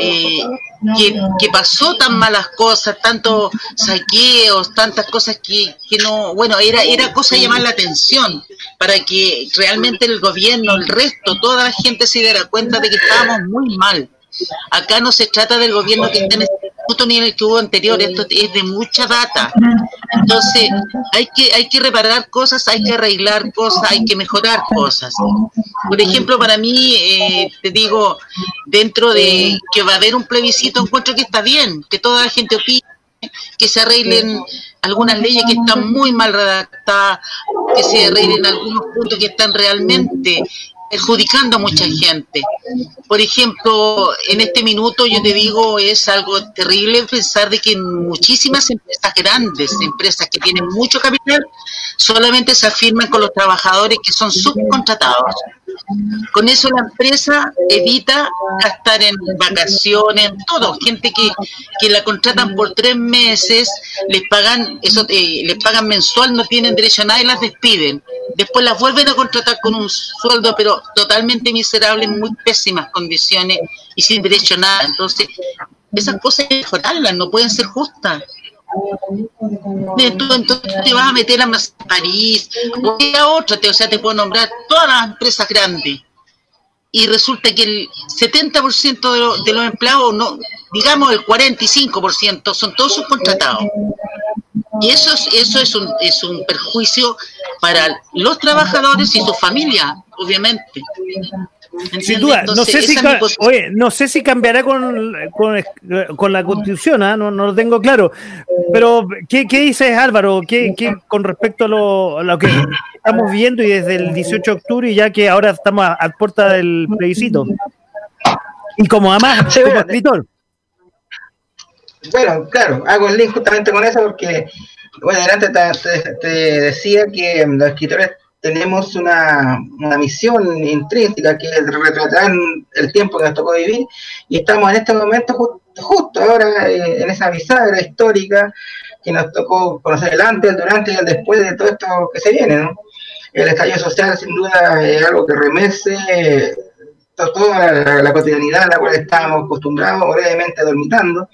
eh, que, pasó tan malas cosas, tantos saqueos, tantas cosas que, que no, bueno, era, era cosa de llamar la atención para que realmente el gobierno, el resto, toda la gente se diera cuenta de que estábamos muy mal. Acá no se trata del gobierno que está en este punto ni en el que hubo anterior, esto es de mucha data. Entonces, hay que, hay que reparar cosas, hay que arreglar cosas, hay que mejorar cosas. Por ejemplo, para mí, eh, te digo, dentro de que va a haber un plebiscito, encuentro que está bien, que toda la gente opine, que se arreglen algunas leyes que están muy mal redactadas, que se arreglen algunos puntos que están realmente perjudicando a mucha gente. Por ejemplo, en este minuto yo te digo, es algo terrible pensar de que muchísimas empresas grandes, empresas que tienen mucho capital, solamente se afirman con los trabajadores que son subcontratados. Con eso la empresa evita gastar en vacaciones, todo. Gente que, que la contratan por tres meses, les pagan eso, eh, les pagan mensual, no tienen derecho a nada y las despiden. Después las vuelven a contratar con un sueldo, pero totalmente miserable, en muy pésimas condiciones y sin derecho a nada. Entonces, esas cosas hay que mejorarlas, no pueden ser justas. Entonces, te vas a meter a París o a otra, o sea, te puedo nombrar todas las empresas grandes. Y resulta que el 70% de, de los empleados, no, digamos el 45%, son todos subcontratados. Y eso es, eso es un, es un perjuicio para los trabajadores y su familia, obviamente. Sin duda, no sé, si, oye, no sé si cambiará con, con, la constitución, ¿ah? no, no, lo tengo claro. Pero, ¿qué, qué dices Álvaro? ¿Qué, qué, con respecto a lo, lo, que estamos viendo y desde el 18 de octubre, y ya que ahora estamos a, puerta del plebiscito? Y como además, como escritor. Bueno, claro, hago el link justamente con eso porque, bueno, adelante te, decía que los escritores tenemos una, misión intrínseca que es retratar el tiempo que nos tocó vivir y estamos en este momento justo ahora eh, en esa bisagra histórica que nos tocó conocer el antes, el durante y el después de todo esto que se viene, ¿no? El estallido social sin duda es algo que remece toda la, la, cotidianidad a la cual estábamos acostumbrados brevemente dormitando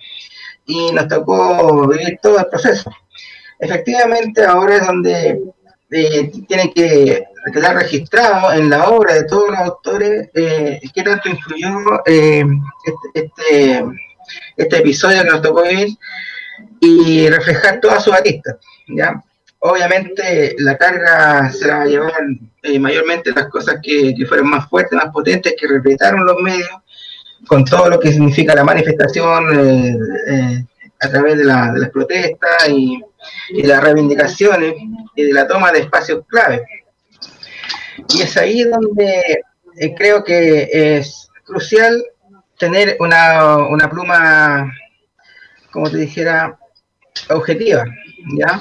y nos tocó vivir todo el proceso. Efectivamente, ahora es donde eh, tiene que quedar registrado en la obra de todos los autores eh, qué tanto influyó eh, este, este, este, episodio que nos tocó vivir y reflejar todas sus aristas. ¿ya? Obviamente la carga se la va a llevar eh, mayormente las cosas que, que fueron más fuertes, más potentes, que respetaron los medios, con todo lo que significa la manifestación eh, eh, a través de, la, de las protestas y, y, las reivindicaciones y de la toma de espacios clave. Y es ahí donde eh, creo que es crucial tener una, una pluma, como te dijera, objetiva, ¿ya?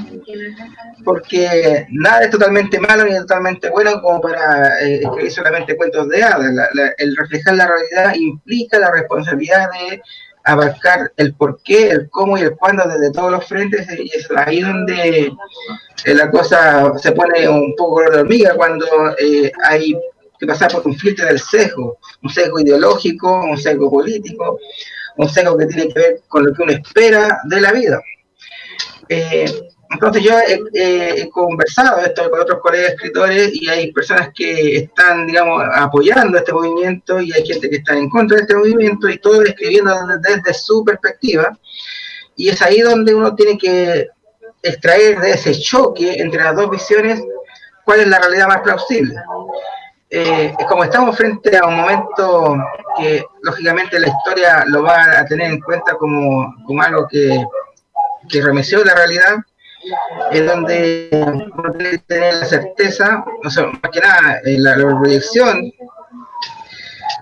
Porque nada es totalmente malo ni totalmente bueno como para eh, escribir solamente cuentos de hadas. el reflejar la realidad implica la responsabilidad de abarcar el por qué, el cómo y el cuándo desde todos los frentes y es ahí donde eh, la cosa se pone un poco de hormiga cuando eh, hay que pasar por un filtro del sesgo, un sesgo ideológico, un sesgo político, un sesgo que tiene que ver con lo que uno espera de la vida. Eh, entonces yo he, conversado esto con otros colegas escritores y hay personas que están, digamos, apoyando este movimiento y hay gente que está en contra de este movimiento y todo escribiendo desde, su perspectiva. Y es ahí donde uno tiene que extraer de ese choque entre las dos visiones cuál es la realidad más plausible. Eh, como estamos frente a un momento que lógicamente la historia lo va a tener en cuenta como, como algo que que remeció la realidad, es donde tiene que tener la certeza, o sea, más que nada, eh, la, proyección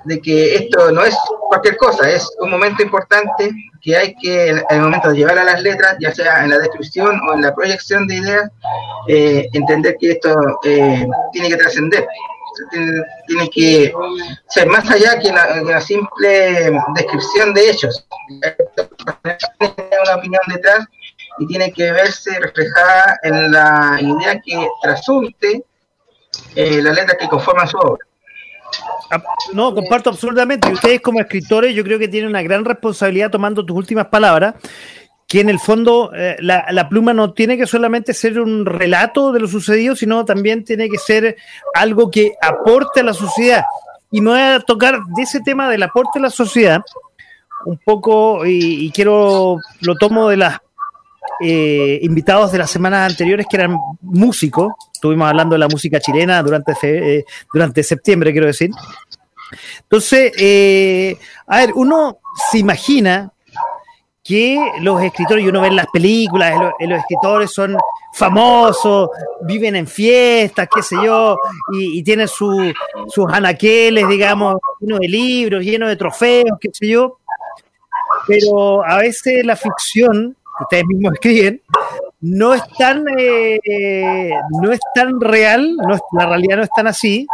de que esto no es cualquier cosa, es un momento importante que hay que, en el momento de llevar a las letras, ya sea en la descripción o en la proyección de ideas, eh, entender que esto eh, tiene que trascender, tiene, que ser más allá que una, simple descripción de hechos. Tiene una opinión detrás y tiene que verse reflejada en la idea que trasunte eh, la letra que conforma su obra. No, comparto absolutamente. Y ustedes como escritores yo creo que tienen una gran responsabilidad tomando tus últimas palabras que en el fondo eh, la, pluma no tiene que solamente ser un relato de lo sucedido, sino también tiene que ser algo que aporte a la sociedad. Y me voy a tocar de ese tema del aporte a la sociedad un poco, y, quiero, lo tomo de los eh, invitados de las semanas anteriores que eran músicos, estuvimos hablando de la música chilena durante, eh, durante septiembre, quiero decir. Entonces, a ver, uno se imagina que los escritores, y uno ve en las películas, los, escritores son famosos, viven en fiestas, qué sé yo, y, tienen sus anaqueles, digamos, llenos de libros, llenos de trofeos, qué sé yo. Pero a veces la ficción, ustedes mismos escriben, no es tan, eh, no es tan real, no la realidad no es tan así,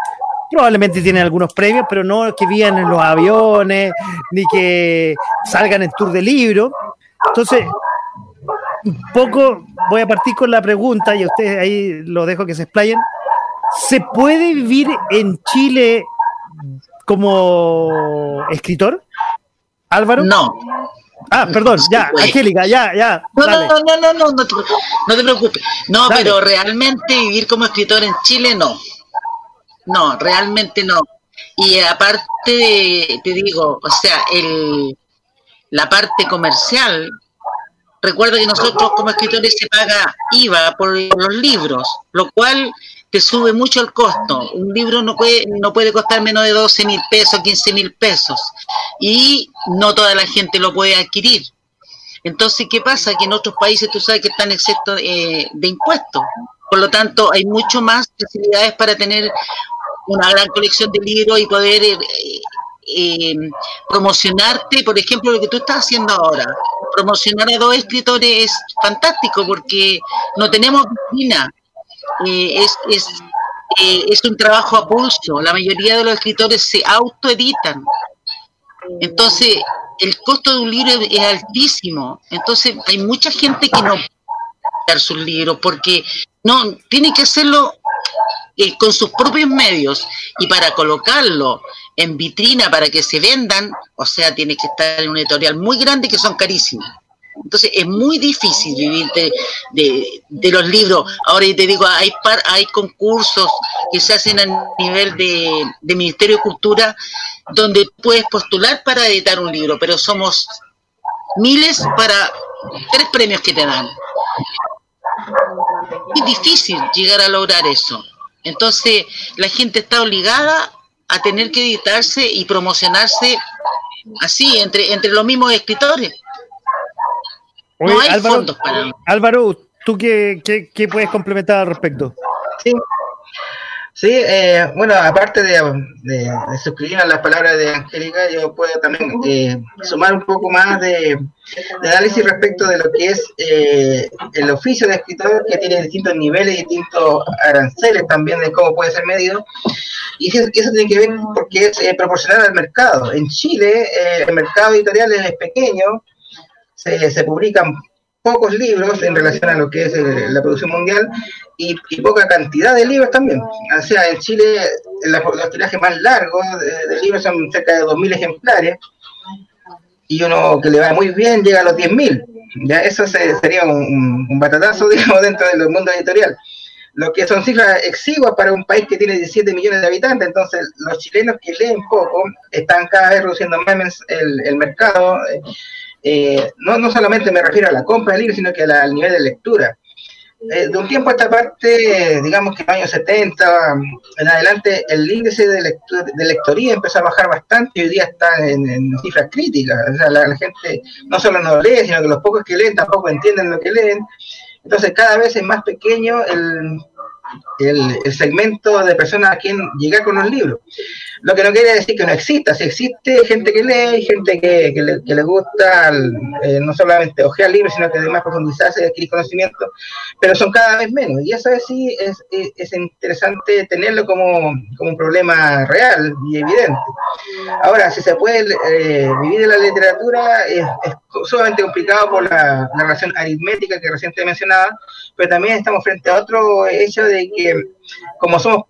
probablemente tienen algunos premios, pero no que vivan en los aviones, ni que salgan en tour de libro. Entonces, un poco voy a partir con la pregunta y a ustedes ahí lo dejo que se explayen. ¿Se puede vivir en Chile como escritor? Álvaro? No. Ah, perdón, ya, Angélica, ya, ya. No, no, no, no, no, no, te, no te preocupes. No, pero realmente vivir como escritor en Chile no. No, realmente no. Y aparte, te digo, o sea, el, la parte comercial, recuerda que nosotros como escritores se paga IVA por los libros, lo cual te sube mucho el costo. Un libro no puede, no puede costar menos de 12 mil pesos, 15 mil pesos. Y no toda la gente lo puede adquirir. Entonces, ¿qué pasa? Que en otros países tú sabes que están excepto de, de impuestos. Por lo tanto, hay mucho más facilidades para tener una gran colección de libros y poder eh, eh, promocionarte, por ejemplo, lo que tú estás haciendo ahora. Promocionar a dos escritores es fantástico porque no tenemos disciplina. Eh, es, es, es un trabajo a pulso. La mayoría de los escritores se autoeditan. Entonces, el costo de un libro es altísimo. Entonces, hay mucha gente que no puede sus libros porque no tiene que hacerlo eh, con sus propios medios y para colocarlo en vitrina para que se vendan, o sea, tiene que estar en un editorial muy grande que son carísimos. Entonces es muy difícil vivir de, los libros. Ahora te digo, hay, par, hay concursos que se hacen a nivel de, de Ministerio de Cultura donde puedes postular para editar un libro, pero somos miles para tres premios que te dan. Es difícil llegar a lograr eso. Entonces, la gente está obligada a tener que editarse y promocionarse así, entre, entre los mismos escritores. No hay Álvaro, fondos para... Álvaro, ¿tú qué, qué, puedes complementar al respecto? Sí, Sí, eh, bueno, aparte de, de, suscribirme a las palabras de Angélica, yo puedo también eh, sumar un poco más de, análisis respecto de lo que es eh, el oficio de escritor, que tiene distintos niveles, distintos aranceles también de cómo puede ser medido. Y eso, tiene que ver porque es proporcional al mercado. En Chile, el mercado editorial es pequeño, se, se publican pocos libros en relación a lo que es la producción mundial y, poca cantidad de libros también. O sea, en Chile los tirajes más largos de, libros son cerca de 2.000 ejemplares y uno que le va muy bien llega a los 10.000. Ya eso sería un, un, batatazo, digamos, dentro del mundo editorial. Lo que son cifras exiguas para un país que tiene 17 millones de habitantes. Entonces, los chilenos que leen poco están cada vez reduciendo más el, el mercado. Eh, no, no solamente me refiero a la compra de libros, sino que al nivel de lectura. Eh, de un tiempo a esta parte, digamos que en los años 70 en adelante, el índice de, de lectoría empezó a bajar bastante y hoy día está en, cifras críticas. O sea, la, gente no solo no lee, sino que los pocos que leen tampoco entienden lo que leen. Entonces, cada vez es más pequeño el, el, segmento de personas a quien llegar con los libros. Lo que no quiere decir que no exista, si existe gente que lee, gente que, que, le, que le, gusta eh, no solamente ojear libros, sino que además profundizarse, adquirir conocimiento, pero son cada vez menos. Y eso sí es, es, es interesante tenerlo como, como, un problema real y evidente. Ahora, si se puede eh, vivir de la literatura, es, es sumamente complicado por la, la, relación aritmética que recientemente mencionaba, pero también estamos frente a otro hecho de que, como somos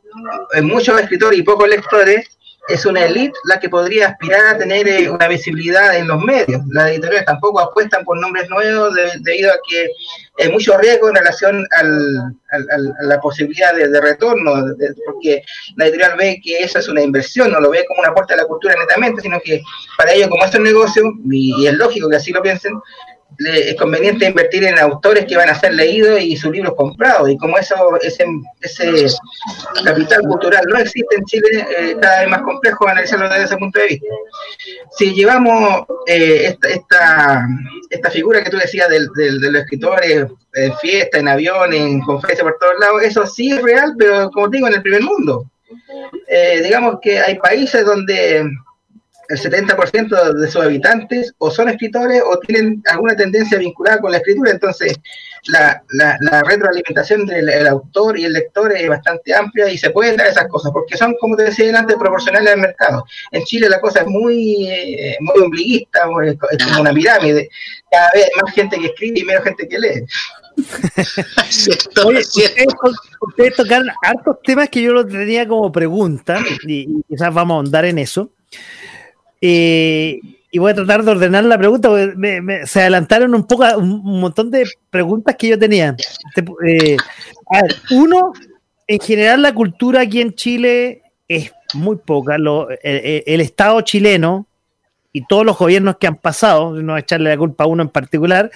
muchos escritores y pocos lectores, es una élite la que podría aspirar a tener eh, una visibilidad en los medios. Las editoriales tampoco apuestan por nombres nuevos de, debido a que hay mucho riesgo en relación al, a la posibilidad de, retorno, porque la editorial ve que esa es una inversión, no lo ve como una aporte a la cultura netamente, sino que para ellos, como es un negocio, y, es lógico que así lo piensen, es conveniente invertir en autores que van a ser leídos y sus libros comprados. Y como eso ese, ese capital cultural no existe en Chile, eh, cada vez más complejo analizarlo desde ese punto de vista. Si llevamos eh, esta, esta, esta, figura que tú decías del, del, de los escritores en fiesta, en avión, en conferencias por todos lados, eso sí es real, pero como digo, en el primer mundo. Eh, digamos que hay países donde el 70% de sus habitantes o son escritores o tienen alguna tendencia vinculada con la escritura, entonces la, la, la retroalimentación del el autor y el lector es bastante amplia y se pueden dar esas cosas, porque son, como te decía antes, proporcionales al mercado. En Chile la cosa es muy, eh, muy ombliguista, es como una pirámide, cada vez más gente que escribe y menos gente que lee. Oye, ustedes, ustedes tocaron hartos temas que yo los tenía como pregunta y, y quizás vamos a ahondar en eso. Eh, y voy a tratar de ordenar la pregunta, porque me, me, se adelantaron un poco un, un, montón de preguntas que yo tenía. Eh, a ver, uno, en general la cultura aquí en Chile es muy poca. Lo, el, el, Estado chileno y todos los gobiernos que han pasado, no echarle la culpa a uno en particular,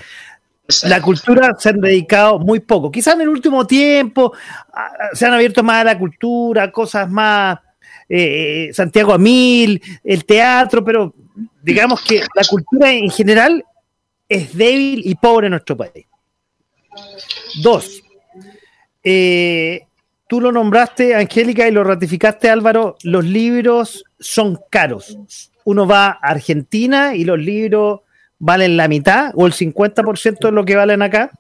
la cultura se han dedicado muy poco. Quizás en el último tiempo se han abierto más a la cultura, cosas más eh, Santiago a mil, el teatro, pero digamos que la cultura en general es débil y pobre en nuestro país. Dos, eh, tú lo nombraste, Angélica, y lo ratificaste, Álvaro, los libros son caros. Uno va a Argentina y los libros valen la mitad o el 50% de lo que valen acá.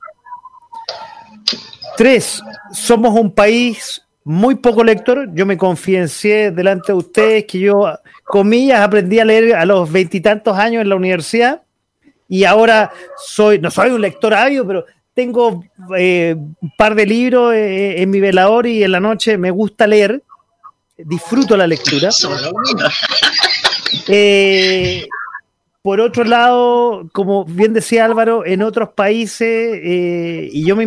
Tres, somos un país muy poco lector. Yo me confidencié delante de ustedes que yo, comillas, aprendí a leer a los veintitantos años en la universidad y ahora soy, no soy un lector ávido, pero tengo eh, un par de libros eh, en mi velador y en la noche me gusta leer, disfruto la lectura. Eh, por otro lado, como bien decía Álvaro, en otros países, eh, y yo me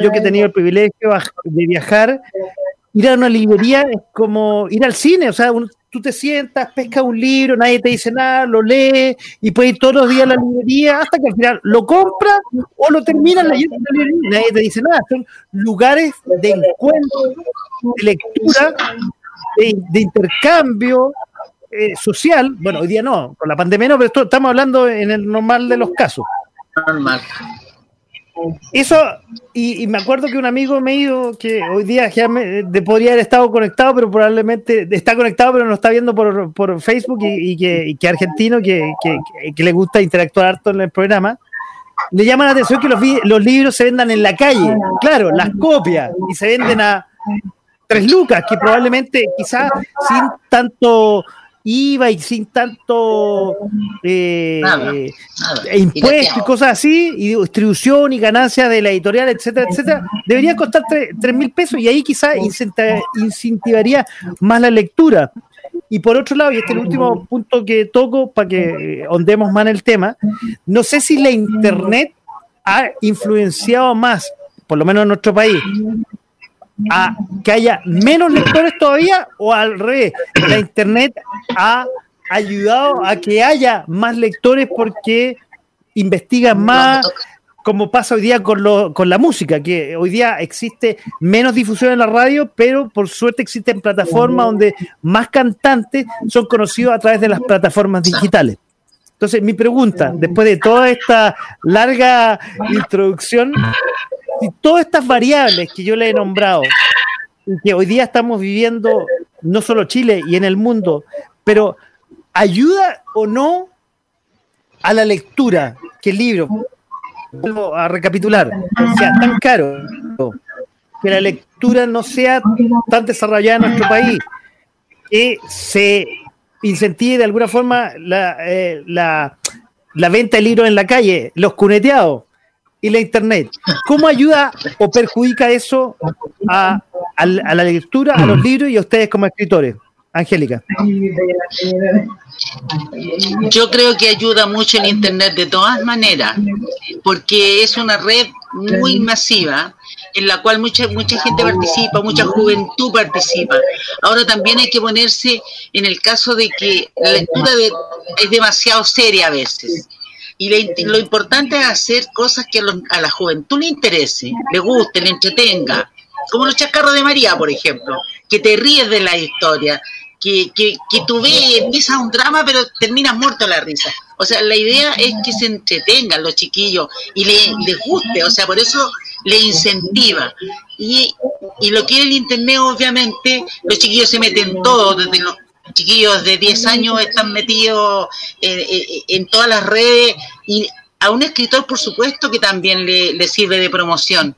yo que he tenido el privilegio de viajar, ir a una librería es como ir al cine, o sea, un, tú te sientas, pescas un libro, nadie te dice nada, lo lees y puedes ir todos los días a la librería hasta que al final lo compras o lo terminas leyendo en la librería nadie te dice nada. Son lugares de encuentro, de lectura, de, de intercambio, eh, social, bueno, hoy día no, con la pandemia no, pero esto, estamos hablando en el normal de los casos. Normal. Eso, y, me acuerdo que un amigo me dijo que hoy día ya me, de, podría haber estado conectado, pero probablemente está conectado, pero no está viendo por, por Facebook y, que, que, argentino, que, que, que, le gusta interactuar harto en el programa. Le llama la atención que los, los libros se vendan en la calle, claro, las copias, y se venden a tres lucas, que probablemente quizás sin tanto IVA y sin tanto eh, nada, nada. impuestos y cosas así, y distribución y ganancias de la editorial, etcétera, etcétera, debería costar 3 mil pesos y ahí quizás incentivaría más la lectura. Y por otro lado, y este es el último punto que toco para que ondemos más en el tema, no sé si la Internet ha influenciado más, por lo menos en nuestro país, a que haya menos lectores todavía o al revés, la internet ha ayudado a que haya más lectores porque investigan más, como pasa hoy día con, lo, con la música, que hoy día existe menos difusión en la radio, pero por suerte existen plataformas donde más cantantes son conocidos a través de las plataformas digitales. Entonces, mi pregunta, después de toda esta larga introducción, si todas estas variables que yo le he nombrado que hoy día estamos viviendo no solo Chile y en el mundo, pero ¿ayuda o no a la lectura que el libro, a recapitular, sea tan caro, que la lectura no sea tan desarrollada en nuestro país, que se incentive de alguna forma la, eh, la, la venta de libros en la calle, los cuneteados y la internet. ¿Cómo ayuda o perjudica eso a, la lectura, a los libros y a ustedes como escritores? Angélica. Yo creo que ayuda mucho el Internet de todas maneras, porque es una red muy masiva en la cual mucha, mucha gente participa, mucha juventud participa. Ahora también hay que ponerse en el caso de que la lectura es demasiado seria a veces. Y lo importante es hacer cosas que a, la juventud le interese, le guste, le entretenga. Como los chascarros de María, por ejemplo, que te ríes de la historia, que, que, que tú ves, empieza un drama, pero terminas muerto la risa. O sea, la idea es que se entretengan los chiquillos y les guste, o sea, por eso le incentiva. Y, y lo que es el Internet, obviamente, los chiquillos se meten todos, desde los chiquillos de 10 años están metidos en, todas las redes y a un escritor, por supuesto, que también le, sirve de promoción.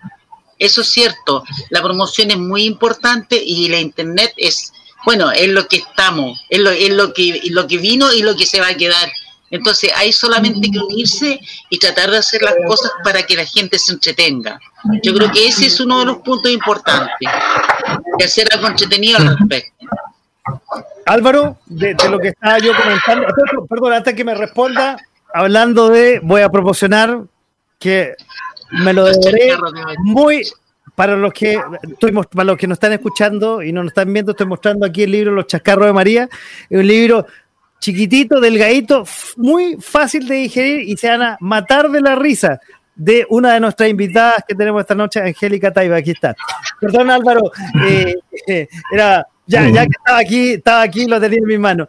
Eso es cierto, la promoción es muy importante y la Internet es, bueno, es lo que estamos, es lo, es lo, que, lo que vino y lo que se va a quedar. Entonces hay solamente que unirse y tratar de hacer las cosas para que la gente se entretenga. Yo creo que ese es uno de los puntos importantes, de hacer algo entretenido al respecto. Álvaro, de, lo que estaba yo comentando, perdón, antes que me responda, hablando de, voy a proporcionar que me lo deberé muy para los que estoy, para los que nos están escuchando y no nos están viendo, estoy mostrando aquí el libro Los Chascarros de María, un libro chiquitito, delgadito, muy fácil de digerir y se van a matar de la risa de una de nuestras invitadas que tenemos esta noche, Angélica Taiba. Aquí está. Perdón, Álvaro, eh, eh, era ya, ya que estaba aquí, estaba aquí, lo tenía en mis manos.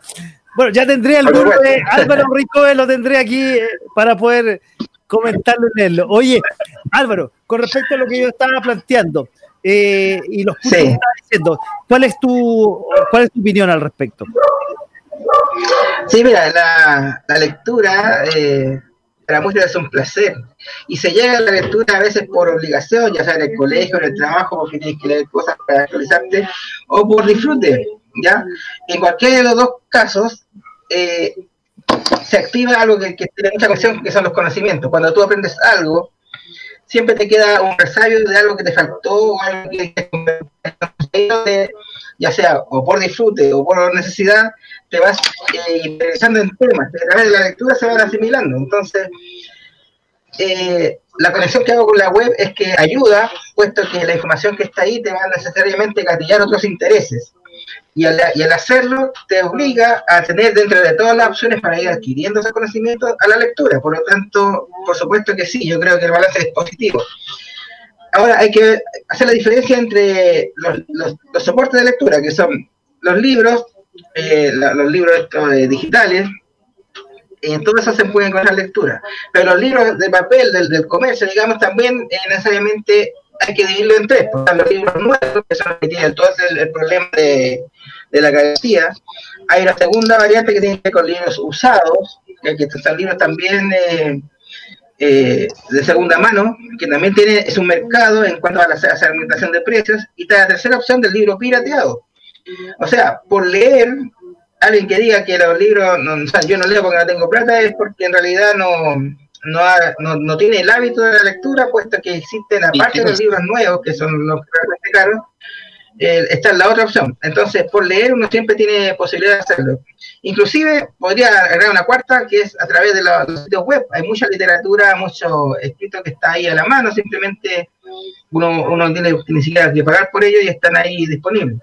Bueno, ya tendría el grupo de Álvaro Rico, lo tendré aquí eh, para poder comentarlo en él. Oye, Álvaro, con respecto a lo que yo estaba planteando eh, y los puntos que estaba diciendo, ¿cuál es tu cuál es tu opinión al respecto? Sí, mira, la, la lectura eh, para muchos es un placer. Y se llega a la lectura a veces por obligación, ya sea en el colegio, en el trabajo, porque tienes que leer cosas para actualizarte, o por disfrute, ¿ya? En cualquiera de los dos casos, eh, se activa algo que, tiene mucha cuestión, que son los conocimientos. Cuando tú aprendes algo, siempre te queda un resabio de algo que te faltó, o algo que ya sea o por disfrute o por necesidad, te vas eh, interesando en temas, a través de la lectura se van asimilando. Entonces, eh, la conexión que hago con la web es que ayuda, puesto que la información que está ahí te va necesariamente a gatillar otros intereses. Y al, hacerlo te obliga a tener dentro de todas las opciones para ir adquiriendo ese conocimiento a la lectura. Por lo tanto, por supuesto que sí, yo creo que el balance es positivo. Ahora hay que hacer la diferencia entre los, soportes de lectura, que son los libros, eh, los libros estos, eh, digitales, y en todo eso se puede encontrar lectura. Pero los libros de papel del, del comercio, digamos, también eh, necesariamente hay que dividirlo en tres. Por los libros nuevos, que son los que tienen todo el, problema de, de, la garantía. Hay una segunda variante que tiene que ver con libros usados, que, son libros también eh, de segunda mano, que también tiene, es un mercado en cuanto a la segmentación de precios, y la tercera opción del libro pirateado. O sea, por leer, alguien que diga que los libros, no, yo no leo porque no tengo plata, es porque en realidad no, no, no, tiene el hábito de la lectura, puesto que existen, aparte de los libros nuevos, que son los realmente caros, eh, está la otra opción. Entonces, por leer uno siempre tiene posibilidad de hacerlo. Inclusive podría agregar una cuarta, que es a través de los sitios web. Hay mucha literatura, mucho escrito que está ahí a la mano, simplemente uno, uno tiene ni siquiera que pagar por ello y están ahí disponibles.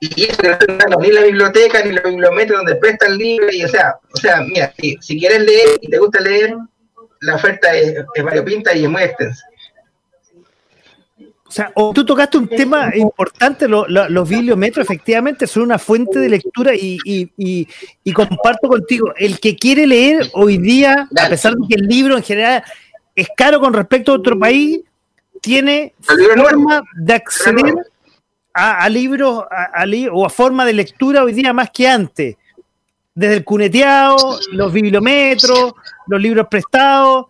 Y eso que no ni la biblioteca ni la bibliometría donde prestan el libro, y o sea, o sea, mira, si, si quieres leer y te gusta leer, la oferta es, es variopinta y es muy extensa. O sea, tú tocaste un tema importante, los bibliometros efectivamente son una fuente de lectura y, comparto contigo, el que quiere leer hoy día, a pesar de que el libro en general es caro con respecto a otro país, tiene forma de acceder a, libros a, o a forma de lectura hoy día más que antes. Desde el cuneteado, los bibliometros, los libros prestados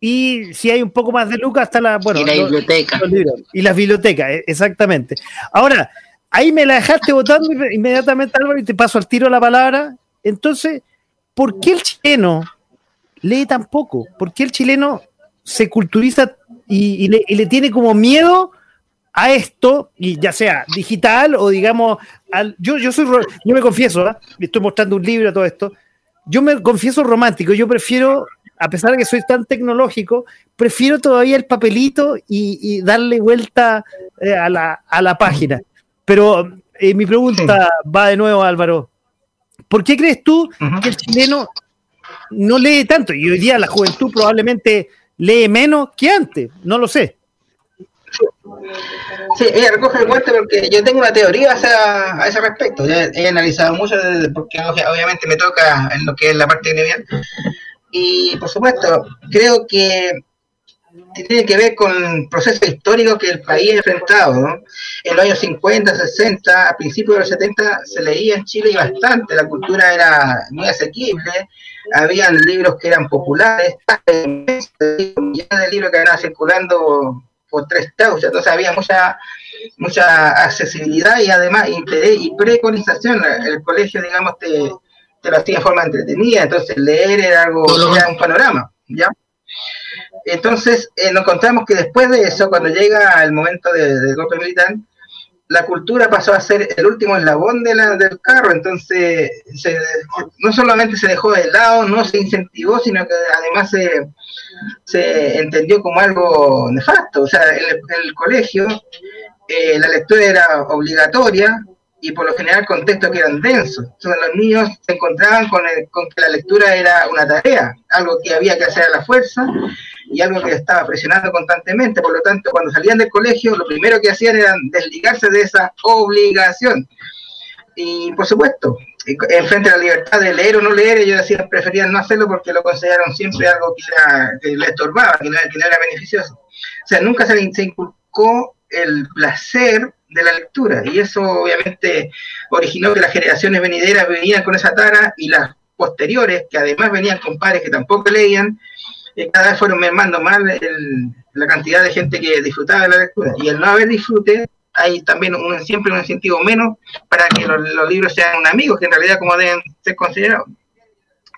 y si hay un poco más de lucas hasta la bueno, y la biblioteca. y las bibliotecas, e, exactamente. Ahora, ahí me la dejaste votando inmediatamente, Álvaro, y te paso al tiro la palabra. Entonces, ¿por qué el chileno lee tan poco? ¿Por qué el chileno se culturiza y, le, tiene como miedo a esto, y ya sea digital o digamos, al, yo, yo soy, yo me confieso, ¿ah? estoy mostrando un libro a todo esto, yo me confieso romántico, yo prefiero, a pesar de que soy tan tecnológico, prefiero todavía el papelito y, darle vuelta eh, a, la, a, la, página. Pero eh, mi pregunta va de nuevo, Álvaro. ¿Por qué crees tú que el chileno no lee tanto? Y hoy día la juventud probablemente lee menos que antes, no lo sé. Sí, ella recoge el guante porque yo tengo una teoría a ese respecto. he, analizado mucho porque obviamente me toca en lo que es la parte de Y por supuesto, creo que tiene que ver con procesos históricos que el país ha enfrentado. En los años 50, 60, a principios de los 70 se leía en Chile bastante, la cultura era muy asequible, habían libros que eran populares, millones de libros que andaban circulando por tres estados, entonces había mucha mucha accesibilidad y además interés y preconización. El colegio, digamos, te, te lo hacía de forma entretenida, entonces leer era algo, era un panorama, ¿ya? Entonces, eh, nos encontramos que después de eso, cuando llega el momento del de golpe militar, la cultura pasó a ser el último eslabón de la, del carro, entonces no solamente se dejó de lado, no se incentivó, sino que además se, se entendió como algo nefasto. O sea, en el, colegio eh, la lectura era obligatoria y por lo general contextos que eran densos. Entonces los niños se encontraban con, con que la lectura era una tarea, algo que había que hacer a la fuerza y algo que estaba presionando constantemente. Por lo tanto, cuando salían del colegio, lo primero que hacían era desligarse de esa obligación. Y por supuesto, en frente a la libertad de leer o no leer, ellos decían, preferían no hacerlo porque lo consideraron siempre algo que, era, que les estorbaba, que no, era beneficioso. O sea, nunca se inculcó el placer de la lectura y eso obviamente originó que las generaciones venideras venían con esa tara y las posteriores, que además venían con padres que tampoco leían, cada vez fueron mermando más la cantidad de gente que disfrutaba de la lectura. Y el no haber disfrute, hay también un, siempre un incentivo menos para que los, libros sean amigos, que en realidad como deben ser considerados.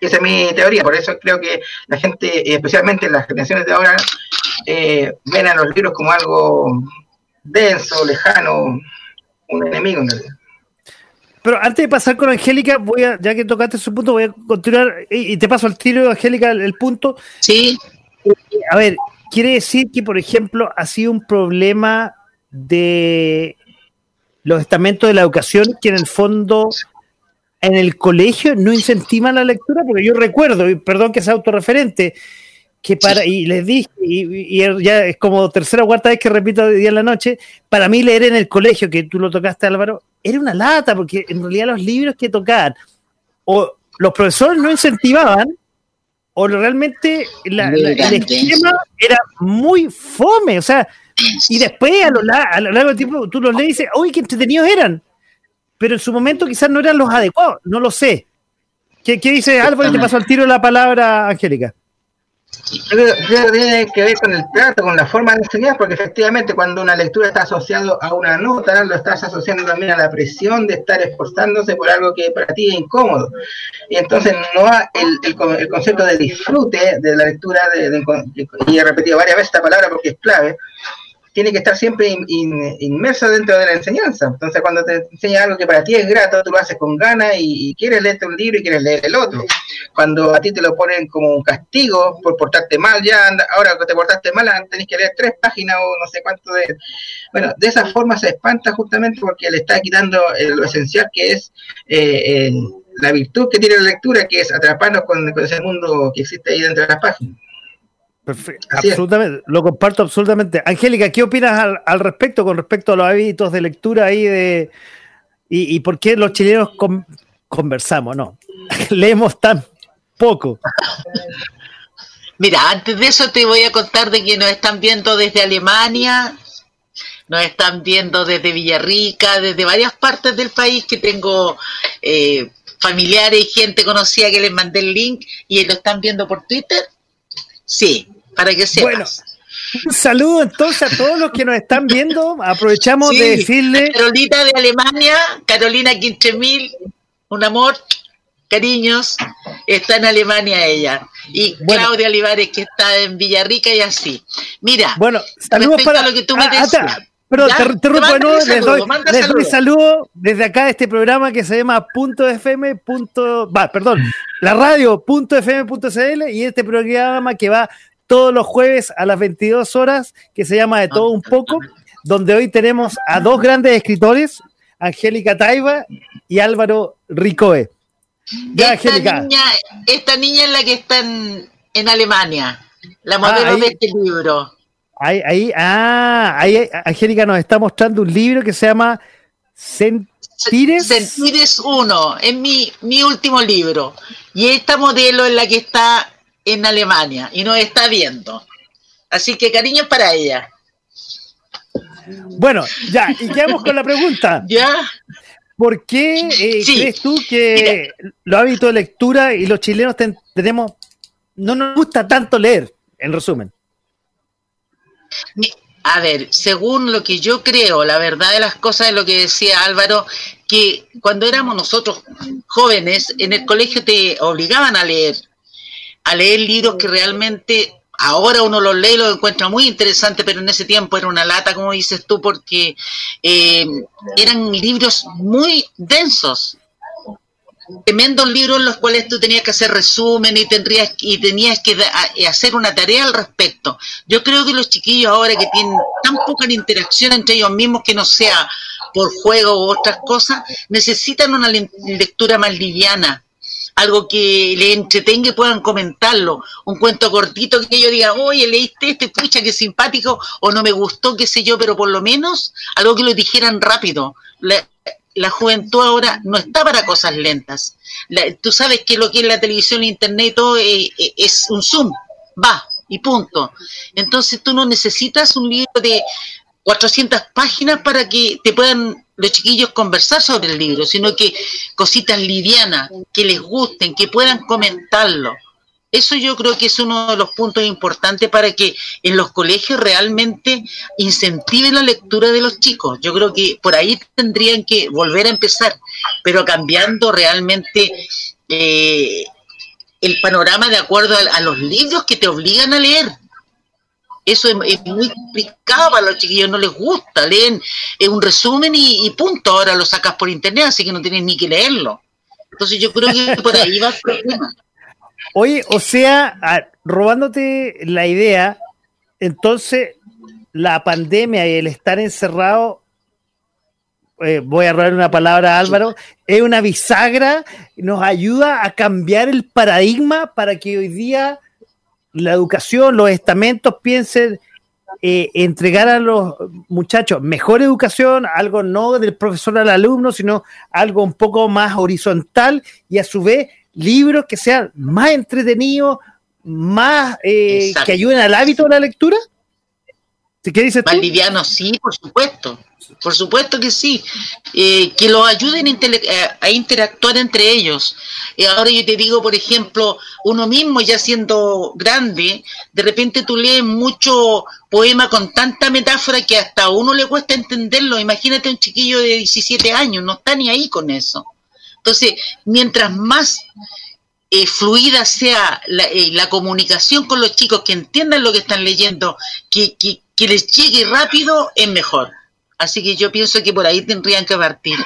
Esa es mi teoría, por eso creo que la gente, especialmente las generaciones de ahora, eh, ven a los libros como algo denso, lejano, un enemigo en realidad. Pero antes de pasar con Angélica, voy a, ya que tocaste su punto, voy a continuar y, te paso al tiro, Angélica, el, punto. Sí. A ver, quiere decir que, por ejemplo, ha sido un problema de los estamentos de la educación que en el fondo en el colegio no incentivan la lectura, porque yo recuerdo, y perdón que sea autorreferente, que para, y les dije, y, ya es como tercera o cuarta vez que repito de día en la noche, para mí leer en el colegio, que tú lo tocaste Álvaro, era una lata, porque en realidad los libros que tocaban, o los profesores no incentivaban, o realmente el esquema era muy fome, o sea, y después a lo, largo del tiempo tú los lees y dices, uy, qué entretenidos eran, pero en su momento quizás no eran los adecuados, no lo sé. ¿Qué, qué dice Álvaro? Y te paso al tiro la palabra, Angélica. Creo que tiene que ver con el trato, con la forma de enseñar, porque efectivamente cuando una lectura está asociada a una nota, lo estás asociando también a la presión de estar esforzándose por algo que para ti es incómodo. Y entonces no el, el, concepto de disfrute de la lectura, de, y he repetido varias veces esta palabra porque es clave, tiene que estar siempre inmerso dentro de la enseñanza. Entonces, cuando te enseña algo que para ti es grato, tú lo haces con ganas y, quieres leerte un libro y quieres leer el otro. Cuando a ti te lo ponen como un castigo por portarte mal, ya ahora que te portaste mal, tenés que leer tres páginas o no sé cuánto de... Bueno, de esa forma se espanta justamente porque le está quitando eh, lo esencial que es... Eh, la virtud que tiene la lectura, que es atraparnos con ese mundo que existe ahí dentro de las páginas. Perfecto, absolutamente, lo comparto absolutamente. Angélica, ¿qué opinas al, respecto con respecto a los hábitos de lectura ahí de y, por qué los chilenos conversamos, no? Leemos tan poco. Mira, antes de eso te voy a contar de que nos están viendo desde Alemania, nos están viendo desde Villarrica, desde varias partes del país que tengo eh, familiares y gente conocida que les mandé el link y lo están viendo por Twitter. Sí, para que sepas. Bueno. Un saludo entonces a todos los que nos están viendo. Aprovechamos de decirle. Carolina de Alemania, Carolina Quintremil, un amor, cariños, está en Alemania ella. Y Claudia Olivares, que está en Villarrica y así. Mira, bueno, saludos para lo que tú me ah, decías. Pero te, te les, doy, les saludo desde acá este programa que se llama punto .fm. Punto, va, perdón, la radio punto .fm.cl y este programa que va todos los jueves a las 22 horas que se llama De todo un poco, donde hoy tenemos a dos grandes escritores, Angélica Taiba y Álvaro Ricoe. Ya, esta, Angélica. Niña, esta niña es la que está en, Alemania, la modelo ah, de este libro. Ahí, ahí, ah, ahí Angélica nos está mostrando un libro que se llama Sentires. Sentires 1, es mi, mi último libro. Y esta modelo es la que está en Alemania y nos está viendo. Así que cariños para ella. Bueno, ya, y quedamos con la pregunta. ¿Ya? ¿Por qué eh, crees tú que los hábitos de lectura y los chilenos tenemos, no nos gusta tanto leer, en resumen? A ver, según lo que yo creo, la verdad de las cosas es lo que decía Álvaro, que cuando éramos nosotros jóvenes, en el colegio te obligaban a leer, a leer libros que realmente ahora uno los lee y los encuentra muy interesante, pero en ese tiempo era una lata, como dices tú, porque eh, eran libros muy densos. Tremendos libros en los cuales tú tenías que hacer resumen y tendrías y tenías que hacer una tarea al respecto. Yo creo que los chiquillos ahora que tienen tan poca interacción entre ellos mismos que no sea por juego u otras cosas, necesitan una lectura más liviana, algo que le entretenga y puedan comentarlo, un cuento cortito que yo diga, oye, leíste este, pucha, qué simpático, o no me gustó, qué sé yo, pero por lo menos algo que lo dijeran rápido la juventud ahora no está para cosas lentas. tú sabes que lo que es la televisión, e internet, todo eh, eh, es un zoom, va y punto. Entonces tú no necesitas un libro de 400 páginas para que te puedan los chiquillos conversar sobre el libro, sino que cositas livianas, que les gusten, que puedan comentarlo. Eso yo creo que es uno de los puntos importantes para que en los colegios realmente incentiven la lectura de los chicos. Yo creo que por ahí tendrían que volver a empezar, pero cambiando realmente eh, el panorama de acuerdo a, los libros que te obligan a leer. Eso es, muy complicado para los chiquillos, no les gusta, leen un resumen y, y punto, ahora lo sacas por internet, así que no tienes ni que leerlo. Entonces yo creo que por ahí va el problema. Oye, o sea, robándote la idea, entonces la pandemia y el estar encerrado, eh, voy a robar una palabra a Álvaro, es una bisagra, nos ayuda a cambiar el paradigma para que hoy día la educación, los estamentos piensen eh, entregar a los muchachos mejor educación, algo no del profesor al alumno, sino algo un poco más horizontal y a su vez libros que sean más entretenidos, más eh, que ayuden al hábito de la lectura? ¿Qué dices más liviano, sí, por supuesto. Por supuesto que sí. Eh, que los ayuden a interactuar entre ellos. y ahora yo te digo, por ejemplo, uno mismo ya siendo grande, de repente tú lees mucho poema con tanta metáfora que hasta a uno le cuesta entenderlo. Imagínate un chiquillo de 17 años, no está ni ahí con eso. Entonces, mientras más eh, fluida sea eh, la, comunicación con los chicos, que entiendan lo que están leyendo, que, les llegue rápido, es mejor. Así que yo pienso que por ahí tendrían que partir.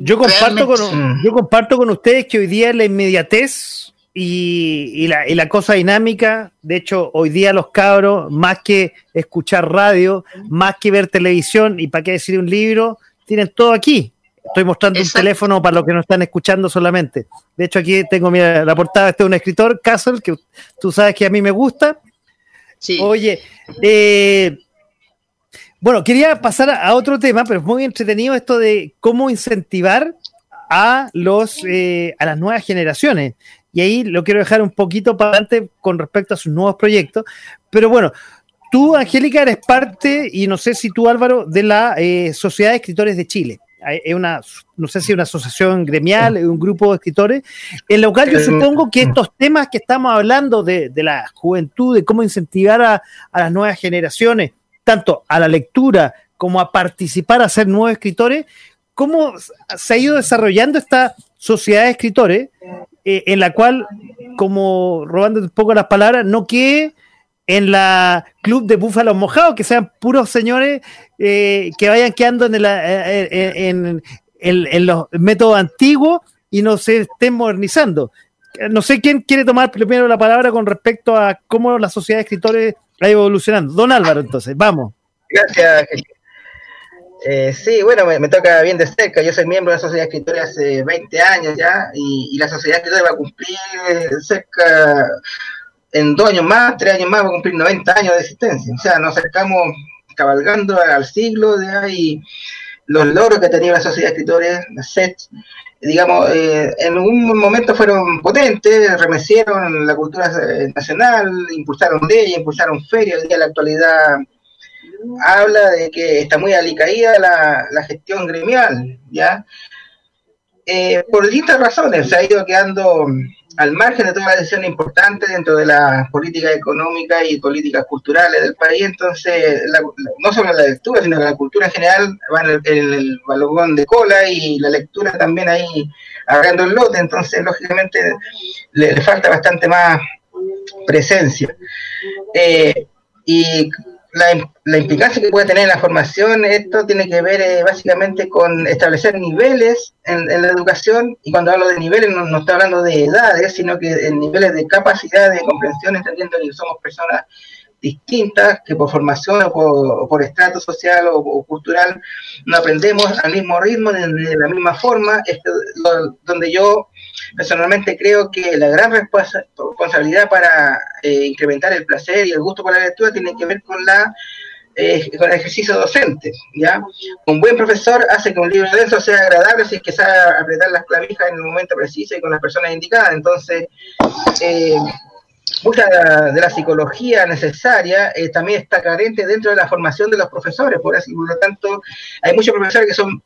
Yo comparto, con, yo comparto con ustedes que hoy día la inmediatez y, la, y, la, cosa dinámica, de hecho, hoy día los cabros, más que escuchar radio, más que ver televisión y para qué decir un libro, tienen todo aquí. Estoy mostrando un teléfono para los que no están escuchando solamente. De hecho, aquí tengo la portada. Este es un escritor, Castle, que tú sabes que a mí me gusta. Oye, eh, bueno, quería pasar a otro tema, pero es muy entretenido esto de cómo incentivar a los eh, a las nuevas generaciones. Y ahí lo quiero dejar un poquito para adelante con respecto a sus nuevos proyectos. Pero bueno, tú, Angélica, eres parte, y no sé si tú, Álvaro, de la eh, Sociedad de Escritores de Chile. Es una, no sé si una asociación gremial, un grupo de escritores, en lo cual yo supongo que estos temas que estamos hablando de, la juventud, de cómo incentivar a, las nuevas generaciones, tanto a la lectura como a participar, a ser nuevos escritores, cómo se ha ido desarrollando esta sociedad de escritores, eh, en la cual, como robando un poco las palabras, no quede en la club de búfalos mojados, que sean puros señores eh, que vayan quedando en, eh, en, los métodos antiguos y no se estén modernizando. No sé quién quiere tomar primero la palabra con respecto a cómo la sociedad de escritores ido evolucionando. Don Álvaro, entonces, vamos. Gracias. Eh, sí, bueno, me, toca bien de cerca. Yo soy miembro de la Sociedad de Escritores hace 20 años ya y, y la Sociedad de Escritores va a cumplir cerca en dos años más, tres años más, va a cumplir 90 años de existencia. O sea, nos acercamos cabalgando al siglo de ahí, los logros que tenía la sociedad de escritores, la SET, digamos, eh, en un momento fueron potentes, remecieron la cultura eh, nacional, impulsaron leyes, impulsaron ferias, el día de la actualidad habla de que está muy alicaída la, la gestión gremial, ¿ya? Eh, por distintas razones, se ha ido quedando al margen de todas las decisiones importantes dentro de las políticas económicas y políticas culturales del país, entonces no solo la lectura, sino que la cultura en general va en el, balón de cola y la lectura también ahí agarrando el lote, entonces lógicamente le, falta bastante más presencia. Eh, y la, implicancia que puede tener la formación, esto tiene que ver eh, básicamente con establecer niveles en, la educación, y cuando hablo de niveles no, no estoy hablando de edades, sino que en niveles de capacidad de comprensión, entendiendo que somos personas distintas, que por formación o por, estrato social o, cultural no aprendemos al mismo ritmo, de, de la misma forma, donde yo personalmente creo que la gran responsabilidad para eh, incrementar el placer y el gusto por la lectura tiene que ver con la eh, con el ejercicio docente, ¿ya? Un buen profesor hace que un libro denso sea agradable si es que sabe apretar las clavijas en el momento preciso y con las personas indicadas. Entonces, eh, mucha de la psicología necesaria también está carente dentro de la formación de los profesores, por, así, por lo tanto, hay muchos profesores que son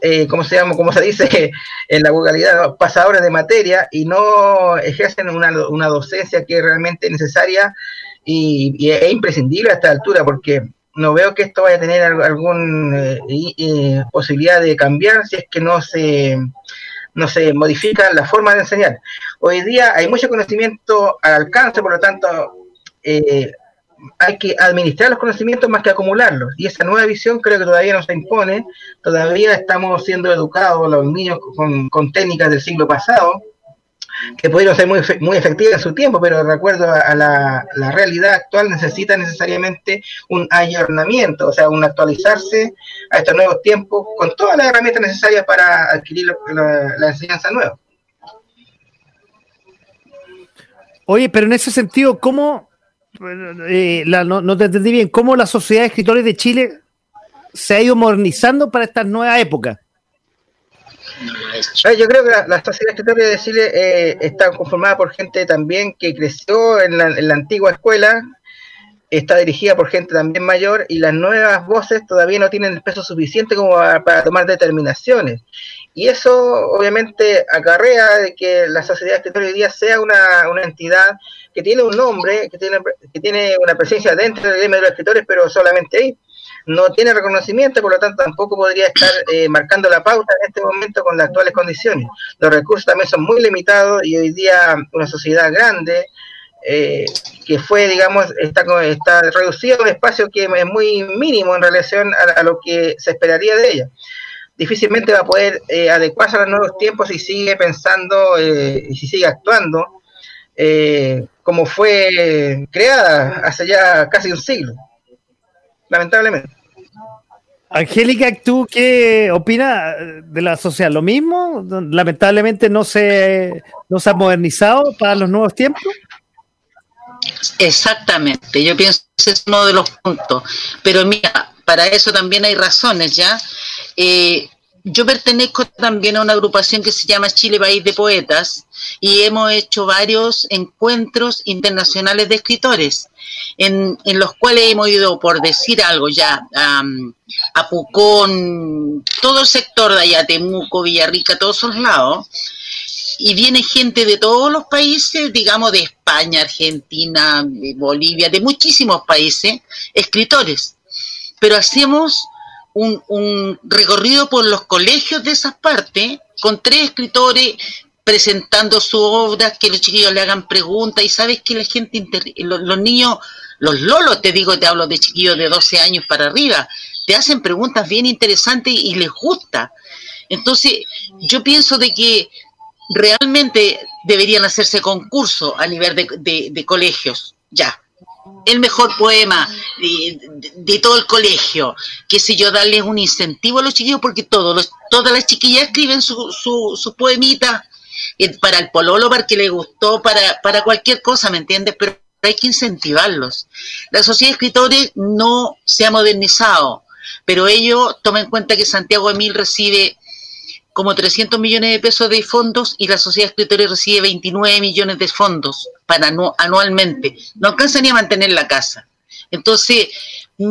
eh, ¿cómo se llama? Como se dice en la vulgaridad, pasadores de materia y no ejercen una, una docencia que es realmente necesaria y, es imprescindible a esta altura porque no veo que esto vaya a tener alguna eh, posibilidad de cambiar si es que no se no se modifica la forma de enseñar. Hoy día hay mucho conocimiento al alcance, por lo tanto, eh, hay que administrar los conocimientos más que acumularlos. Y esa nueva visión creo que todavía no se impone, todavía estamos siendo educados los niños con, técnicas del siglo pasado, que pudieron ser muy, muy efectivas en su tiempo, pero de acuerdo a la, realidad actual necesita necesariamente un ayornamiento, o sea, un actualizarse a estos nuevos tiempos con todas las herramientas necesarias para adquirir la enseñanza nueva. Oye, pero en ese sentido, ¿cómo, eh, no, te entendí bien, ¿cómo la Sociedad de Escritores de Chile se ha ido modernizando para esta nueva época? Yo creo que la, Sociedad de Escritores de Chile eh, está conformada por gente también que creció en la, antigua escuela, está dirigida por gente también mayor y las nuevas voces todavía no tienen el peso suficiente como para, tomar determinaciones. Y eso obviamente acarrea de que la sociedad de escritores hoy día sea una, una entidad que tiene un nombre, que tiene, que tiene una presencia dentro del gremio de los escritores, pero solamente ahí. No tiene reconocimiento, por lo tanto tampoco podría estar eh, marcando la pauta en este momento con las actuales condiciones. Los recursos también son muy limitados y hoy día una sociedad grande, eh, que fue, digamos, está, está reducido a un espacio que es muy mínimo en relación a, lo que se esperaría de ella. Difícilmente va a poder eh, adecuarse a los nuevos tiempos si sigue pensando y si sigue actuando eh, como fue creada hace ya casi un siglo, lamentablemente. Angélica, ¿tú qué opinas de la sociedad? ¿Lo mismo? Lamentablemente no se, no se ha modernizado para los nuevos tiempos. Exactamente, yo pienso que ese es uno de los puntos. Pero mira, para eso también hay razones, ¿ya? Eh, yo pertenezco también a una agrupación que se llama Chile País de Poetas y hemos hecho varios encuentros internacionales de escritores, en, los cuales hemos ido, por decir algo ya, a Pucón, todo el sector de allá, Temuco, Villarrica, todos esos lados, y viene gente de todos los países, digamos de España, Argentina, Bolivia, de muchísimos países, escritores. Pero hacemos un, recorrido por los colegios de esas partes con tres escritores presentando sus obras, que los chiquillos le hagan preguntas y sabes que la gente, los, niños, los lolos, te digo, te hablo de chiquillos de 12 años para arriba, te hacen preguntas bien interesantes y les gusta. Entonces, yo pienso de que realmente deberían hacerse concursos a nivel de colegios, ya el mejor poema de, todo el colegio, qué sé yo, darles un incentivo a los chiquillos, porque todos todas las chiquillas escriben su, su, su poemita eh, para el pololo, para que le gustó, para, para cualquier cosa, ¿me entiendes? Pero hay que incentivarlos. La sociedad de escritores no se ha modernizado, pero ellos tomen en cuenta que Santiago Emil recibe como 300 millones de pesos de fondos y la sociedad de escritores recibe 29 millones de fondos para anualmente. No alcanzan ni a mantener la casa. Entonces,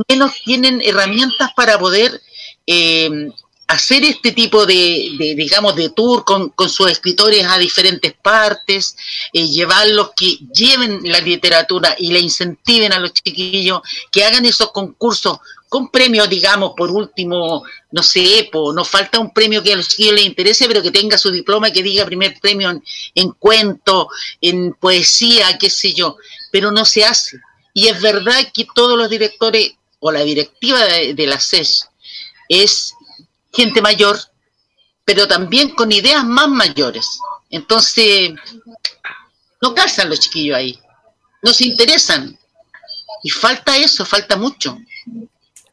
menos tienen herramientas para poder eh, hacer este tipo de, digamos, de tour con, sus escritores a diferentes partes, eh, llevarlos que lleven la literatura y le incentiven a los chiquillos, que hagan esos concursos con premios, digamos, por último, no sé, no falta un premio que a los chiquillos les interese, pero que tenga su diploma y que diga primer premio en, cuento, en poesía, qué sé yo, pero no se hace. Y es verdad que todos los directores o la directiva de, la CES es gente mayor, pero también con ideas más mayores. Entonces, no casan los chiquillos ahí, no se interesan. Y falta eso, falta mucho.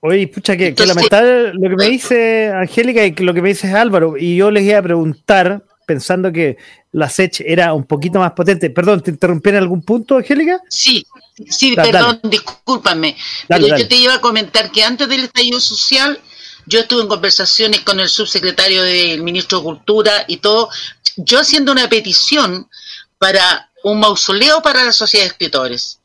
Oye, pucha, que, lamentable lo que me dice Angélica y lo que me dice Álvaro. Y yo les iba a preguntar, pensando que la SECH era un poquito más potente. Perdón, ¿te interrumpí en algún punto, Angélica? Sí, sí, perdón, discúlpame. pero yo te iba a comentar que antes del estallido social, yo estuve en conversaciones con el subsecretario del ministro de Cultura y todo, yo haciendo una petición para un mausoleo para la sociedad de escritores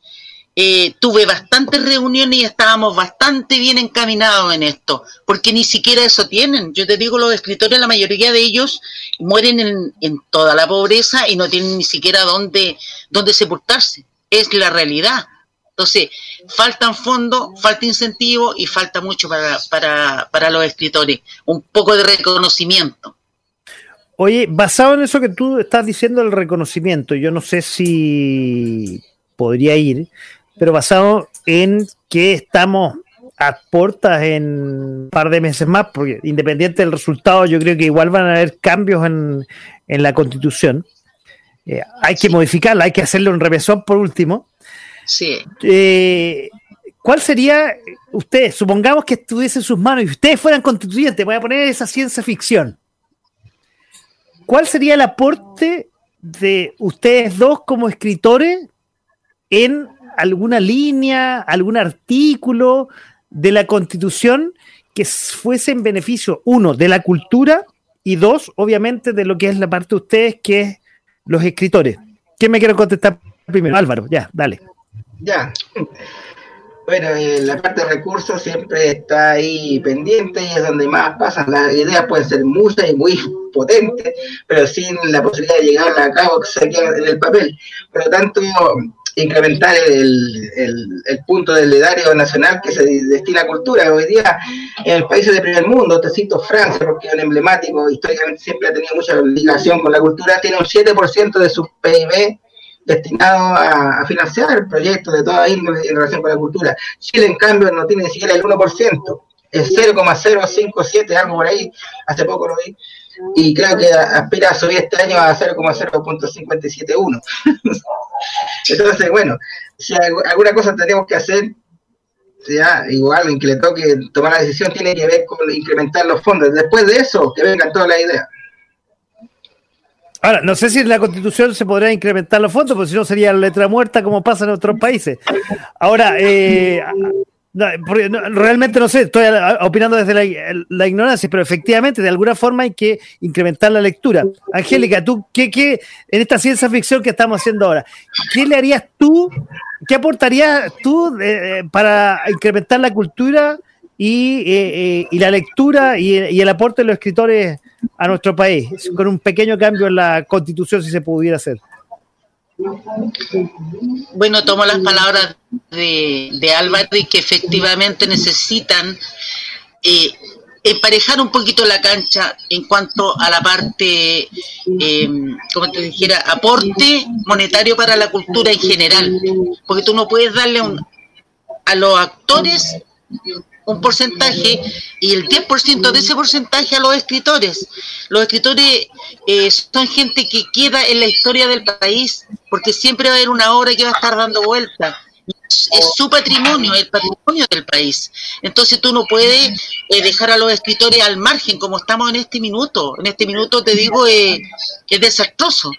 eh, tuve bastantes reuniones y estábamos bastante bien encaminados en esto, porque ni siquiera eso tienen. Yo te digo, los escritores, la mayoría de ellos mueren en, toda la pobreza y no tienen ni siquiera dónde, dónde sepultarse. Es la realidad. Entonces, faltan fondos, falta incentivo y falta mucho para, para, para los escritores. Un poco de reconocimiento. Oye, basado en eso que tú estás diciendo, el reconocimiento, yo no sé si podría ir, pero basado en que estamos a puertas en un par de meses más, porque independiente del resultado, yo creo que igual van a haber cambios en, la constitución. Eh, hay que modificarla, hay que hacerle un revesón por último. Sí. Eh, ¿Cuál sería, ustedes, supongamos que estuviese en sus manos y ustedes fueran constituyentes, voy a poner esa ciencia ficción. ¿Cuál sería el aporte de ustedes dos como escritores en alguna línea, algún artículo de la Constitución que fuese en beneficio, uno, de la cultura y dos, obviamente, de lo que es la parte de ustedes, que es los escritores. ¿Quién me quiere contestar primero? Álvaro, ya, dale. Ya. Bueno, eh, la parte de recursos siempre está ahí pendiente y es donde más pasan. Las ideas pueden ser muchas y muy potentes, pero sin la posibilidad de llegar a cabo que se queda en el papel. Por lo tanto, incrementar el, el, punto del edario nacional que se destina a cultura. Hoy día, en países de primer mundo, te cito Francia, porque es un emblemático, históricamente siempre ha tenido mucha ligación con la cultura, tiene un 7% de su PIB destinado a, financiar proyectos de toda índole en relación con la cultura. Chile, en cambio, no tiene ni siquiera el 1%, es 0,057, algo por ahí, hace poco lo vi y creo que aspira a subir este año a 0,0.571. Entonces, bueno, si alguna cosa tenemos que hacer, ya igual en que le toque tomar la decisión tiene que ver con incrementar los fondos. Después de eso, que vengan todas las ideas. Ahora, no sé si en la constitución se podrá incrementar los fondos, porque si no sería letra muerta como pasa en otros países. Ahora, eh, realmente no sé, estoy opinando desde la, ignorancia, pero efectivamente, de alguna forma hay que incrementar la lectura. Angélica, tú, ¿qué, qué, en esta ciencia ficción que estamos haciendo ahora, ¿qué le harías tú, qué aportarías tú eh, para incrementar la cultura y, eh, eh, la lectura y, y, el aporte de los escritores a nuestro país, con un pequeño cambio en la constitución, si se pudiera hacer? Bueno, tomo las palabras de, de Álvaro y que efectivamente necesitan eh, emparejar un poquito la cancha en cuanto a la parte, eh, como te dijera, aporte monetario para la cultura en general, porque tú no puedes darle a los actores un porcentaje y el 10% de ese porcentaje a los escritores. Los escritores eh, son gente que queda en la historia del país porque siempre va a haber una obra que va a estar dando vuelta. Es, su patrimonio, el patrimonio del país. Entonces tú no puedes eh, dejar a los escritores al margen como estamos en este minuto. En este minuto te digo, eh, es desastroso.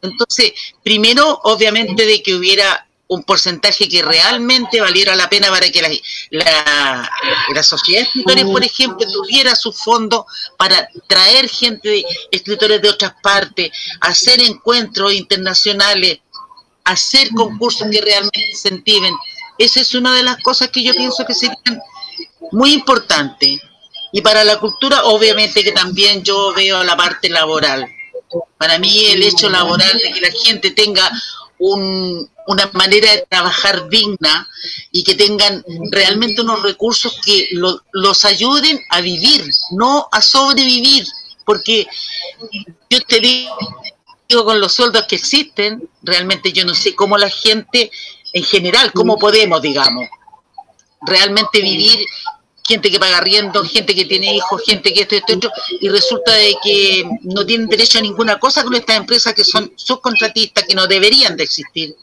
Entonces, primero, obviamente, de que hubiera un porcentaje que realmente valiera la pena para que la, la, la sociedad de escritores, por ejemplo, tuviera su fondo para traer gente, de, escritores de otras partes, hacer encuentros internacionales, hacer concursos que realmente incentiven. Esa es una de las cosas que yo pienso que serían muy importantes. Y para la cultura, obviamente que también yo veo la parte laboral. Para mí el hecho laboral de que la gente tenga un, una manera de trabajar digna y que tengan realmente unos recursos que los ayuden a vivir, no a sobrevivir, porque yo te digo con los sueldos que existen, realmente yo no sé cómo la gente en general, cómo podemos, digamos, realmente vivir gente que paga riendo, gente que tiene hijos, gente que esto, esto, esto, y resulta de que no tienen derecho a ninguna cosa con estas empresas que son subcontratistas, que no deberían de existir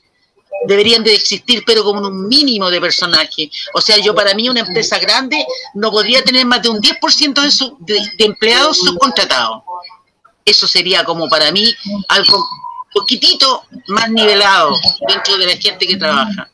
deberían de existir, pero como un mínimo de personaje. O sea, yo para mí una empresa grande no podría tener más de un 10% de, su, de, empleados subcontratados. Eso sería como para mí algo poquitito más nivelado dentro de la gente que trabaja.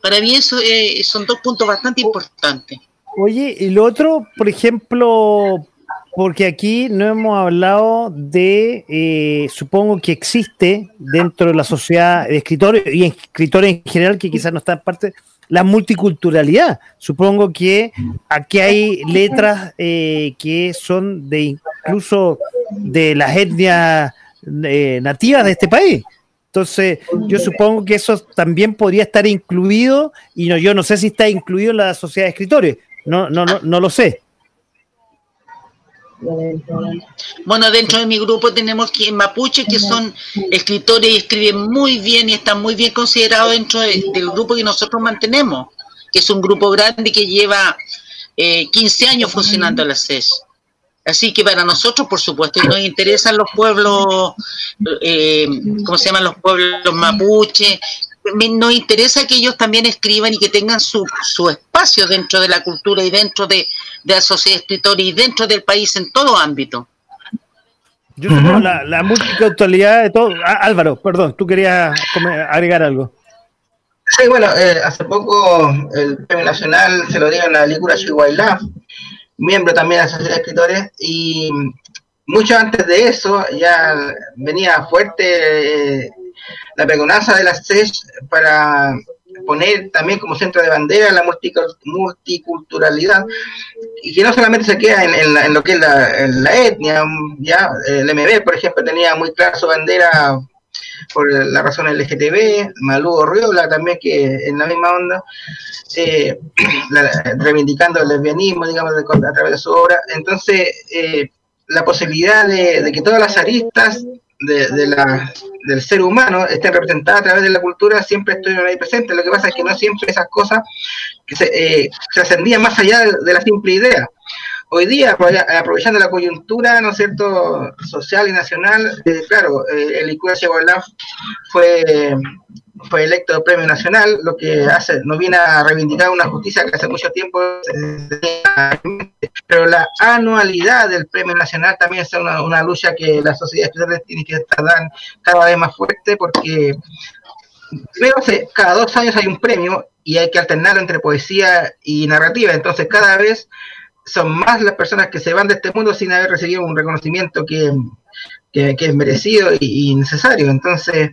Para mí eso eh, son dos puntos bastante importantes. Oye, y lo otro, por ejemplo, porque aquí no hemos hablado de, eh, supongo que existe dentro de la sociedad de escritores y escritores en general que quizás no están parte, la multiculturalidad. Supongo que aquí hay letras eh, que son de incluso de las etnias eh, nativas de este país. Entonces, yo supongo que eso también podría estar incluido, y no, yo no sé si está incluido en la sociedad de escritores, no, no, no, no lo sé. Bueno, dentro de mi grupo tenemos que mapuche que son escritores y escriben muy bien y están muy bien considerados dentro del grupo que nosotros mantenemos, que es un grupo grande que lleva eh, 15 años funcionando la CES. Así que para nosotros, por supuesto, nos interesan los pueblos, eh, ¿cómo se llaman los pueblos mapuche? Nos interesa que ellos también escriban y que tengan su, su espacio dentro de la cultura y dentro de, de la sociedad de escritores y dentro del país en todo ámbito. Yo la, la multiculturalidad de todo. Ah, Álvaro, perdón, tú querías agregar algo. Sí, bueno, eh, hace poco el premio nacional se lo dieron a Licura Chihuahua, miembro también de la Sociedad de Escritores, y mucho antes de eso ya venía fuerte eh, la pregonaza de la CES para poner también como centro de bandera la multiculturalidad y que no solamente se queda en, lo que es la, etnia, ya el MB, por ejemplo, tenía muy clara su bandera por la razón LGTB, Malú Riola también, que en la misma onda, eh, reivindicando el lesbianismo, digamos, a través de su obra. Entonces, eh, la posibilidad de, que todas las aristas de, la, del ser humano estén representadas a través de la cultura siempre estuvieron ahí presentes. Lo que pasa es que no siempre esas cosas se, eh, se ascendían más allá de, la simple idea. Hoy día, aprovechando la coyuntura, ¿no es cierto?, social y nacional, eh, claro, eh, el ICUA fue fue electo premio nacional, lo que hace, no viene a reivindicar una justicia que hace mucho tiempo, pero la anualidad del premio nacional también es una, lucha que la sociedad especial tiene que estar cada vez más fuerte porque cada dos años hay un premio y hay que alternarlo entre poesía y narrativa. Entonces cada vez son más las personas que se van de este mundo sin haber recibido un reconocimiento que, es merecido y, necesario. Entonces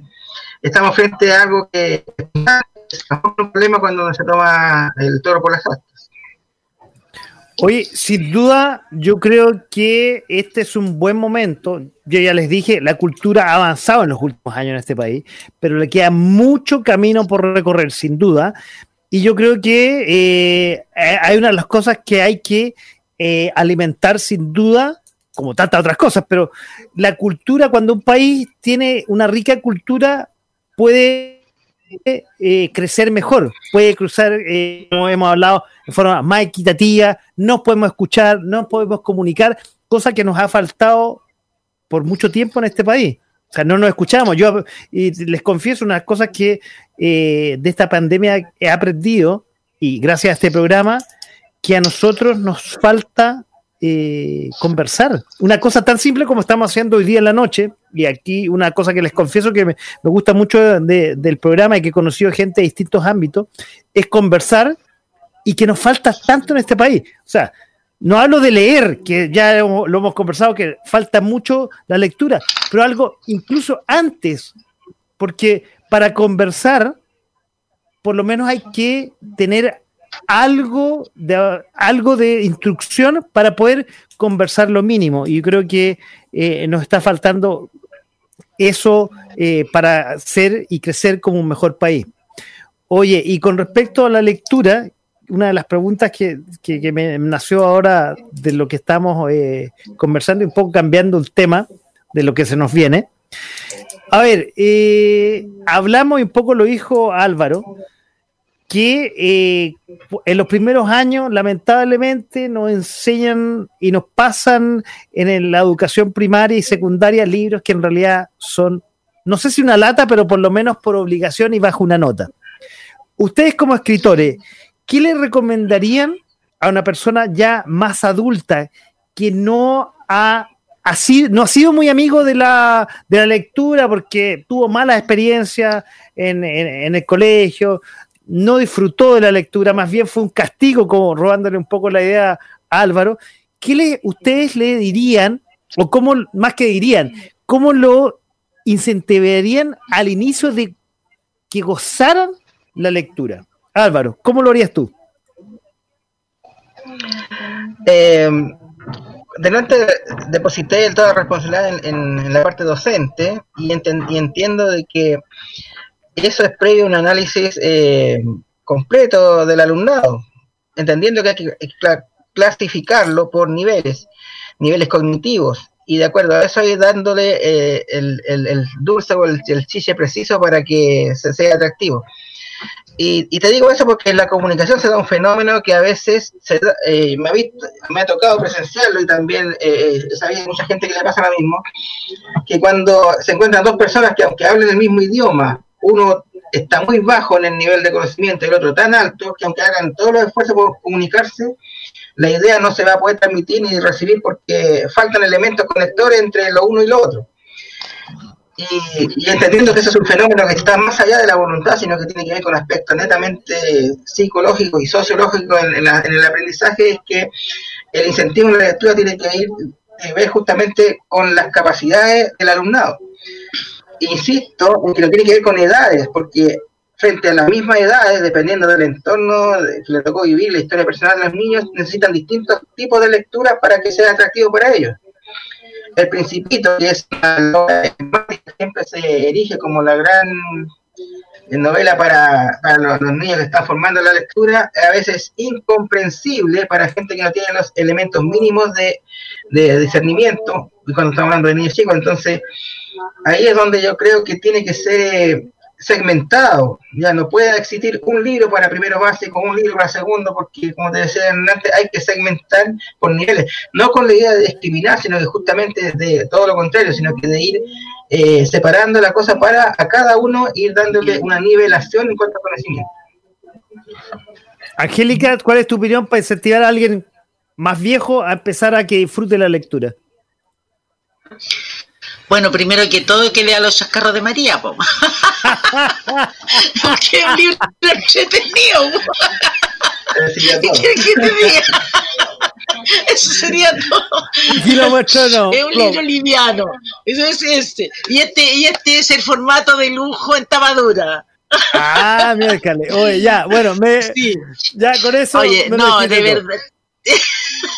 estamos frente a algo que es un problema cuando se toma el toro por las astas. Oye, sin duda, yo creo que este es un buen momento. Yo ya les dije, la cultura ha avanzado en los últimos años en este país, pero le queda mucho camino por recorrer, sin duda. Y yo creo que eh, hay una de las cosas que hay que eh, alimentar, sin duda, como tantas otras cosas, pero la cultura, cuando un país tiene una rica cultura, puede eh, crecer mejor, puede cruzar, como hemos hablado, de forma más equitativa, no podemos escuchar, no podemos comunicar, cosa que nos ha faltado por mucho tiempo en este país. O sea, no nos escuchamos. Yo y les confieso unas cosas que eh, de esta pandemia he aprendido, y gracias a este programa, que a nosotros nos falta eh, conversar. Una cosa tan simple como estamos haciendo hoy día en la noche, y aquí una cosa que les confieso que me, gusta mucho del programa y que he conocido gente de distintos ámbitos, es conversar y que nos falta tanto en este país. O sea, no hablo de leer, que ya lo hemos conversado, que falta mucho la lectura, pero algo incluso antes, porque para conversar, por lo menos hay que tener algo de, algo de instrucción para poder conversar lo mínimo. Y yo creo que eh, nos está faltando eso eh, para ser y crecer como un mejor país. Oye, y con respecto a la lectura, una de las preguntas que, me nació ahora de lo que estamos eh, conversando y un poco cambiando el tema de lo que se nos viene. A ver, hablamos y un poco lo dijo Álvaro, que eh, en los primeros años lamentablemente nos enseñan y nos pasan en la educación primaria y secundaria libros que en realidad son, no sé si una lata, pero por lo menos por obligación y bajo una nota. Ustedes como escritores, ¿qué le recomendarían a una persona ya más adulta que no ha, no ha sido muy amigo de la, lectura porque tuvo malas experiencias en, el colegio, no disfrutó de la lectura, más bien fue un castigo, como robándole un poco la idea a Álvaro? ¿Qué le, ustedes le dirían, o cómo, más que dirían, cómo lo incentivarían al inicio de que gozaran la lectura? Álvaro, ¿cómo lo harías tú? Eh, delante deposité toda la responsabilidad en, la parte docente y, entiendo de que eso es previo a un análisis eh, completo del alumnado, entendiendo que hay que clasificarlo por niveles, niveles cognitivos, y de acuerdo a eso ir dándole eh, el, dulce o el, el chiche preciso para que sea atractivo. Y, te digo eso porque en la comunicación se da un fenómeno que a veces se eh, me, ha visto, me ha tocado presenciarlo y también eh, eh sabía mucha gente que le pasa lo mismo, que cuando se encuentran dos personas que aunque hablen el mismo idioma, uno está muy bajo en el nivel de conocimiento y el otro tan alto, que aunque hagan todos los esfuerzos por comunicarse, la idea no se va a poder transmitir ni recibir porque faltan elementos conectores entre lo uno y lo otro y, entendiendo que eso es un fenómeno que está más allá de la voluntad, sino que tiene que ver con aspectos netamente psicológicos y sociológicos en, el aprendizaje, es que el incentivo en la lectura tiene que ir que ver justamente con las capacidades del alumnado. Insisto que no tiene que ver con edades, porque frente a las mismas edades, dependiendo del entorno que le tocó vivir, la historia personal de los niños, necesitan distintos tipos de lectura para que sea atractivo para ellos. El Principito, que es una siempre se erige como la gran novela para, los, niños que están formando la lectura, a veces incomprensible para gente que no tiene los elementos mínimos de, de discernimiento, cuando estamos hablando de niños chicos, entonces ahí es donde yo creo que tiene que ser segmentado. Ya no puede existir un libro para primero básico, un libro para segundo, porque como te decía antes, hay que segmentar por niveles. No con la idea de discriminar, sino que justamente de todo lo contrario, sino que de ir eh, separando la cosa para a cada uno ir dándole una nivelación en cuanto a conocimiento. Angélica, ¿cuál es tu opinión para incentivar a alguien más viejo a empezar a que disfrute la lectura? Bueno, primero que todo que lea los chascarros de María, po. Porque es un libro entretenido. ¿Qué te diga? Eso sería todo. Y lo muestro, no. Es un libro liviano. Eso es este. Y este, y este es el formato de lujo en tapadura. Ah, miércale. Oye, ya, bueno, me, sí. ya con eso. Oye, no, de verdad.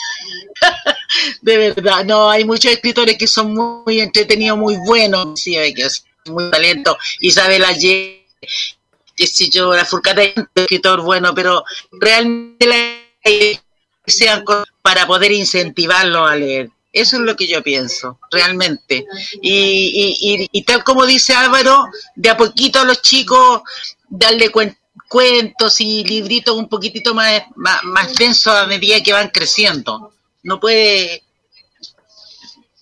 de verdad, no, hay muchos escritores que son muy entretenidos, muy buenos, que muy talento. Isabel Ayer, qué sé yo, la Furcata es un escritor bueno, pero realmente la, sean para poder incentivarlo a leer. Eso es lo que yo pienso, realmente. Y, y, tal como dice Álvaro, de a poquito a los chicos darle cuentos y libritos un poquitito más, más, más densos a medida que van creciendo. No puede,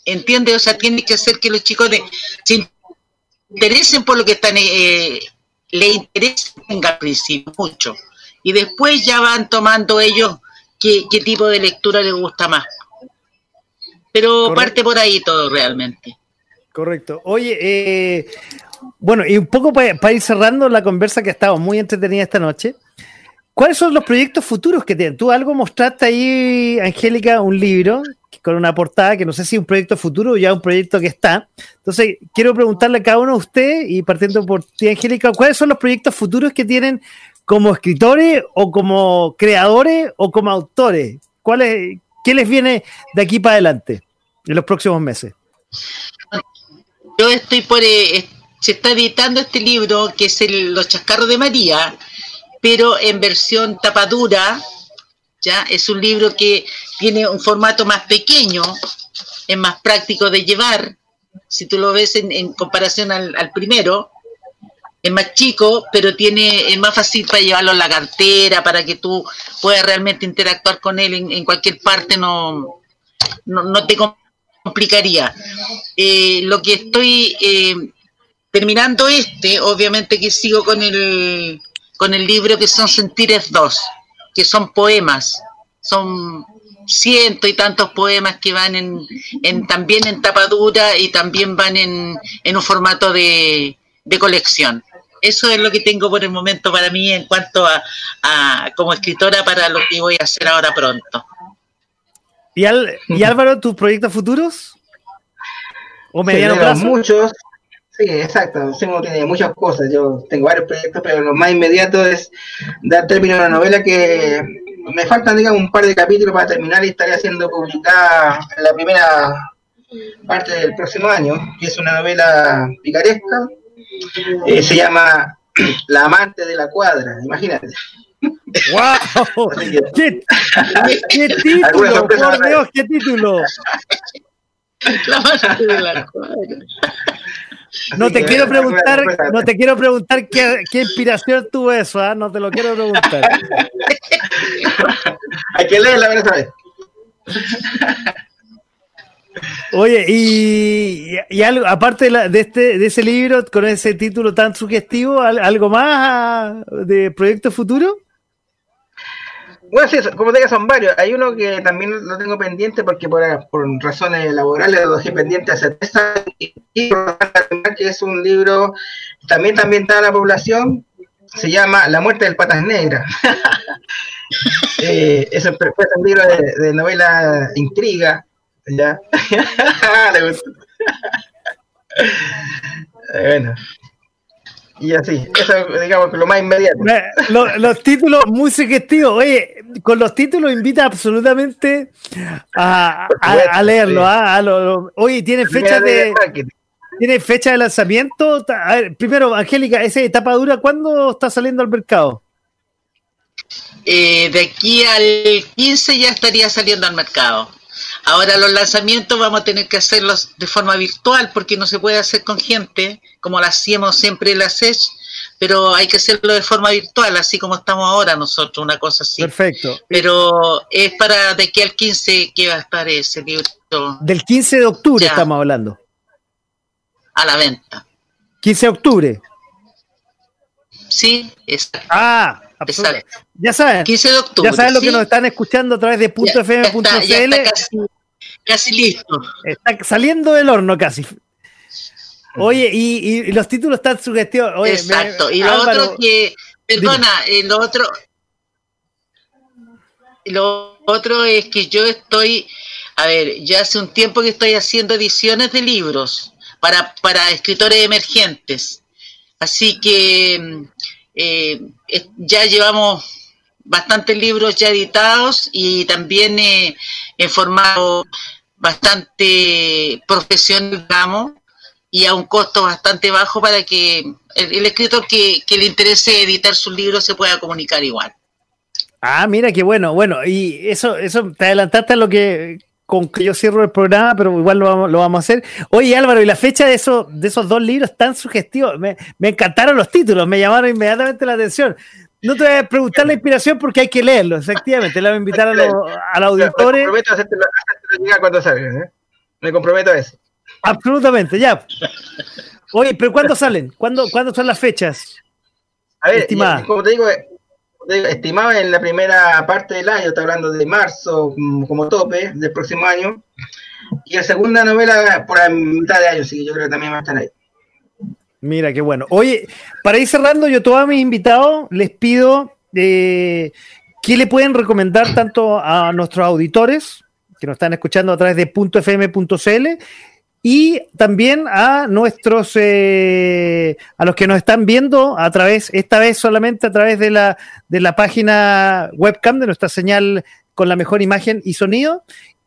entiende, o sea, tiene que hacer que los chicos de, se interesen por lo que están, eh, le interesen al principio mucho. Y después ya van tomando ellos qué, qué tipo de lectura les gusta más. Pero parte por ahí todo realmente. Correcto. Oye, eh, bueno, y un poco para, ir cerrando la conversa que ha estado muy entretenida esta noche. ¿Cuáles son los proyectos futuros que tienen? Tú algo mostraste ahí, Angélica, un libro con una portada que no sé si es un proyecto futuro o ya un proyecto que está. Entonces, quiero preguntarle a cada uno de ustedes, y partiendo por ti, Angélica, ¿cuáles son los proyectos futuros que tienen como escritores o como creadores o como autores? ¿Cuáles, ¿Qué les viene de aquí para adelante? en los próximos meses? Yo estoy por... Eh, se está editando este libro que es el, Los Chascarros de María, pero en versión tapadura, ¿ya? Es un libro que tiene un formato más pequeño, es más práctico de llevar, si tú lo ves en, comparación al, primero, es más chico, pero tiene es más fácil para llevarlo en la cartera, para que tú puedas realmente interactuar con él en, en cualquier parte, no, no, no te complicaría. Eh, lo que estoy eh, terminando este, obviamente que sigo con el, con el libro que son Sentires 2, que son poemas, son ciento y tantos poemas que van en, en también en tapadura y también van en, en un formato de, de colección eso es lo que tengo por el momento para mí en cuanto a, a, como escritora para lo que voy a hacer ahora pronto. ¿Y, ¿Y Álvaro, tus proyectos futuros? ¿O mediano plazo? Muchos. Sí, exacto. tiene muchas cosas. Yo tengo varios proyectos, pero lo más inmediato es dar término a una novela que me faltan, digamos, un par de capítulos para terminar y estaré haciendo publicada en la primera parte del próximo año, que es una novela picaresca. Eh, se llama La amante de la cuadra, imagínate. ¡Wow! ¿Qué, ¿Qué, título? Por Dios, qué título. No te quiero preguntar, no te quiero preguntar qué, qué inspiración tuvo eso, ¿eh? no te lo quiero preguntar. Hay que leerla, vez. Oye, y, y, algo, aparte de, este, de ese libro con ese título tan sugestivo, ¿algo más de proyecto futuro? Bueno, sí, como te digo, son varios. Hay uno que también lo tengo pendiente porque por, razones laborales lo dejé pendiente hace tres años y que es un libro también ambientado a la población. Se llama La muerte del patas negras. eh, es un, un libro de, novela intriga. ¿ya? bueno, y así, eso digamos que lo más inmediato. Los, títulos muy sugestivos, oye, con los títulos invita absolutamente a, a, leerlo. ¿ah? oye, ¿tiene fecha de, ¿tiene fecha de lanzamiento? A ver, primero, Angélica, esa etapa dura, ¿cuándo está saliendo al mercado? Eh, de aquí al 15 ya estaría saliendo al mercado. Ahora los lanzamientos vamos a tener que hacerlos de forma virtual porque no se puede hacer con gente, como lo hacíamos siempre en la SES, pero hay que hacerlo de forma virtual, así como estamos ahora nosotros, una cosa así. Perfecto. Pero es para de aquí al 15 que va a estar ese libro. Del 15 de octubre estamos hablando. A la venta. 15 de octubre. Sí, exacto. Ah, ya saben. 15 de octubre. Ya saben lo que nos están escuchando a través de .fm.cl. Casi, casi listo. Está saliendo del horno casi. Oye, y, los títulos están sugestivos. Exacto. y lo otro que, perdona, eh, lo otro, lo otro es que yo estoy, a ver, ya hace un tiempo que estoy haciendo ediciones de libros para, para escritores emergentes. Así que eh, ya llevamos bastantes libros ya editados y también eh, en formato bastante profesional, digamos, y a un costo bastante bajo para que el, escritor que, que, le interese editar sus libros se pueda comunicar igual. Ah, mira qué bueno. Bueno, y eso, eso te adelantaste a lo que con que yo cierro el programa, pero igual lo vamos, lo vamos a hacer. Oye, Álvaro, y la fecha de esos, de esos dos libros tan sugestivos, me, me encantaron los títulos, me llamaron inmediatamente la atención. No te voy a preguntar la inspiración porque hay que leerlo, efectivamente. Le voy a invitar a los, a los auditores. Me comprometo a hacerte llegar cuando salgan, ¿eh? Me comprometo a eso. Absolutamente, ya. Oye, pero ¿cuándo salen? ¿Cuándo, ¿cuándo son las fechas? A ver, como te digo, estimado en la primera parte del año, está hablando de marzo mm, como tope del próximo año, y la segunda novela por la mitad de año, así que yo creo que también va a estar ahí. Mira, qué bueno. Oye, para ir cerrando, yo a todos mis invitados les pido eh, que le pueden recomendar tanto a nuestros auditores que nos están escuchando a través de .fm.cl y también a nuestros, eh, a los que nos están viendo a través, esta vez solamente a través de la, de la página webcam de nuestra señal con la mejor imagen y sonido,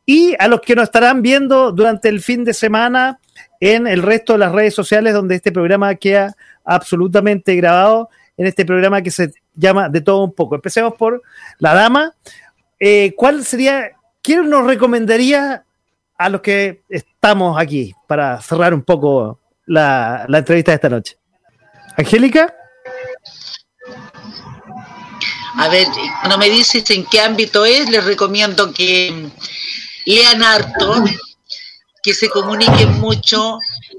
y a los que nos estarán viendo durante el fin de semana en el resto de las redes sociales donde este programa queda absolutamente grabado, en este programa que se llama De todo un poco. Empecemos por la dama. Eh, ¿Cuál sería, quién nos recomendaría a los que estamos aquí para cerrar un poco la, entrevista de esta noche. Angélica. A ver, cuando me dices en qué ámbito es, les recomiendo que lean harto, que se comuniquen mucho,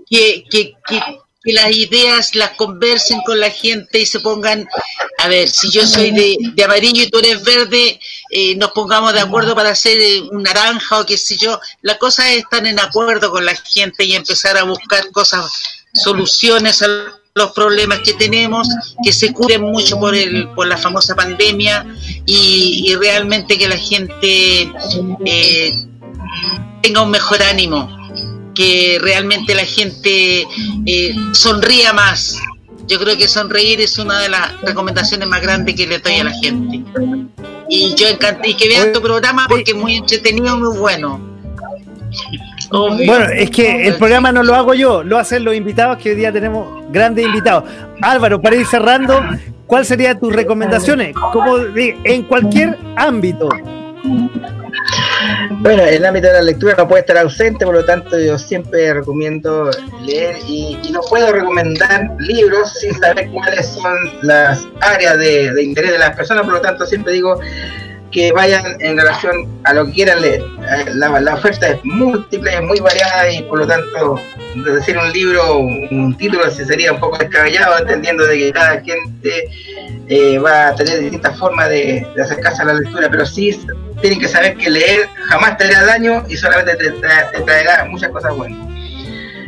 que, que, que, que las ideas las conversen con la gente y se pongan, a ver, si yo soy de, amarillo y tú eres verde, eh, nos pongamos de acuerdo para hacer eh, un naranja o qué sé yo. La cosa es estar en acuerdo con la gente y empezar a buscar cosas, soluciones a los problemas que tenemos, que se curen mucho por, el, por la famosa pandemia y, realmente que la gente eh, tenga un mejor ánimo que realmente la gente eh, sonría más. Yo creo que sonreír es una de las recomendaciones más grandes que le doy a la gente. Y yo encanté y que vean tu programa porque es muy entretenido, muy bueno. Bueno, es que el programa no lo hago yo, lo hacen los invitados, que hoy día tenemos grandes invitados. Álvaro, para ir cerrando, ¿cuáles serían tus recomendaciones? Como en cualquier ámbito. Bueno, el ámbito de la lectura no puede estar ausente, por lo tanto yo siempre recomiendo leer y, no puedo recomendar libros sin saber cuáles son las áreas de, interés de las personas, por lo tanto siempre digo que vayan en relación a lo que quieran leer. Eh, la, oferta es múltiple, es muy variada y por lo tanto decir un libro, un título sería un poco descabellado, entendiendo de que cada gente eh, va a tener distintas formas de, de acercarse a la lectura, pero sí tienen que saber que leer jamás te hará daño y solamente te, traerá muchas cosas buenas.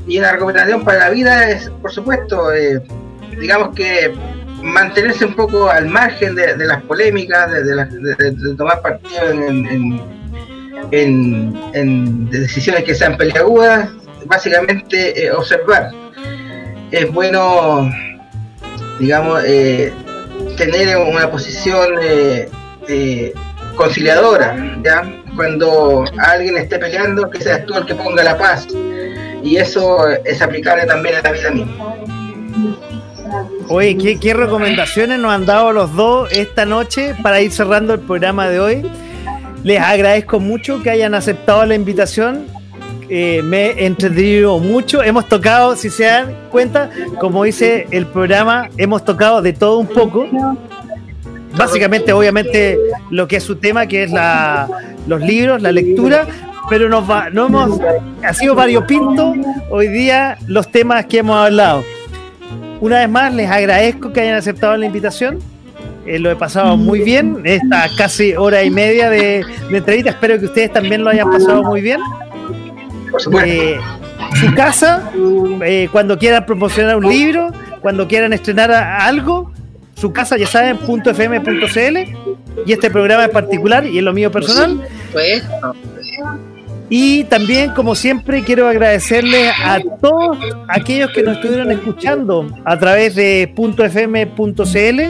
Y una recomendación para la vida es, por supuesto, eh, digamos que mantenerse un poco al margen de, las polémicas, de, tomar partido en, en, decisiones que sean peleagudas, básicamente eh, observar. Es bueno, digamos, eh, tener una posición conciliadora, ¿ya? Cuando alguien esté peleando, que seas tú el que ponga la paz. Y eso es aplicable también a la vida misma. Oye, ¿qué, ¿qué, recomendaciones nos han dado los dos esta noche para ir cerrando el programa de hoy? Les agradezco mucho que hayan aceptado la invitación. Eh, me he entretenido mucho. Hemos tocado, si se dan cuenta, como dice el programa, hemos tocado de todo un poco básicamente, obviamente, lo que es su tema, que es la, los libros, la lectura, pero nos va, no hemos, ha sido variopinto hoy día los temas que hemos hablado. Una vez más, les agradezco que hayan aceptado la invitación. Eh, lo he pasado muy bien, esta casi hora y media de, entrevista. Espero que ustedes también lo hayan pasado muy bien. Eh, su casa, eh, cuando quieran promocionar un libro, cuando quieran estrenar algo, su casa, ya saben, .fm.cl y este programa en particular y en lo mío personal. Y también, como siempre, quiero agradecerle a todos aquellos que nos estuvieron escuchando a través de .fm.cl.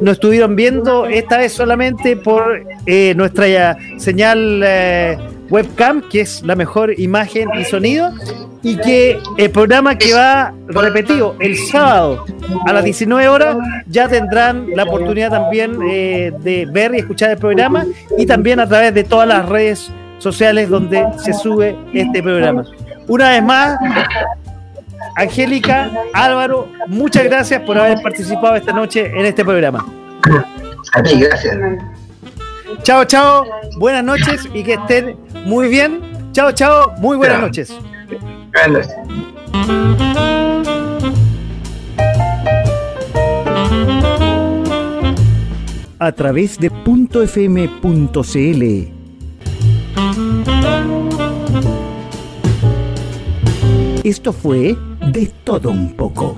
Nos estuvieron viendo esta vez solamente por eh, nuestra señal eh, webcam, que es la mejor imagen y sonido. Y que el programa que va repetido el sábado a las 19 horas ya tendrán la oportunidad también eh, de ver y escuchar el programa y también a través de todas las redes sociales donde se sube este programa. Una vez más, Angélica, Álvaro, muchas gracias por haber participado esta noche en este programa. A ti, gracias. Chao, chao, buenas noches y que estén muy bien. Chao, chao, muy buenas noches. Buenas. A través de .fm.cl esto fue De todo un poco.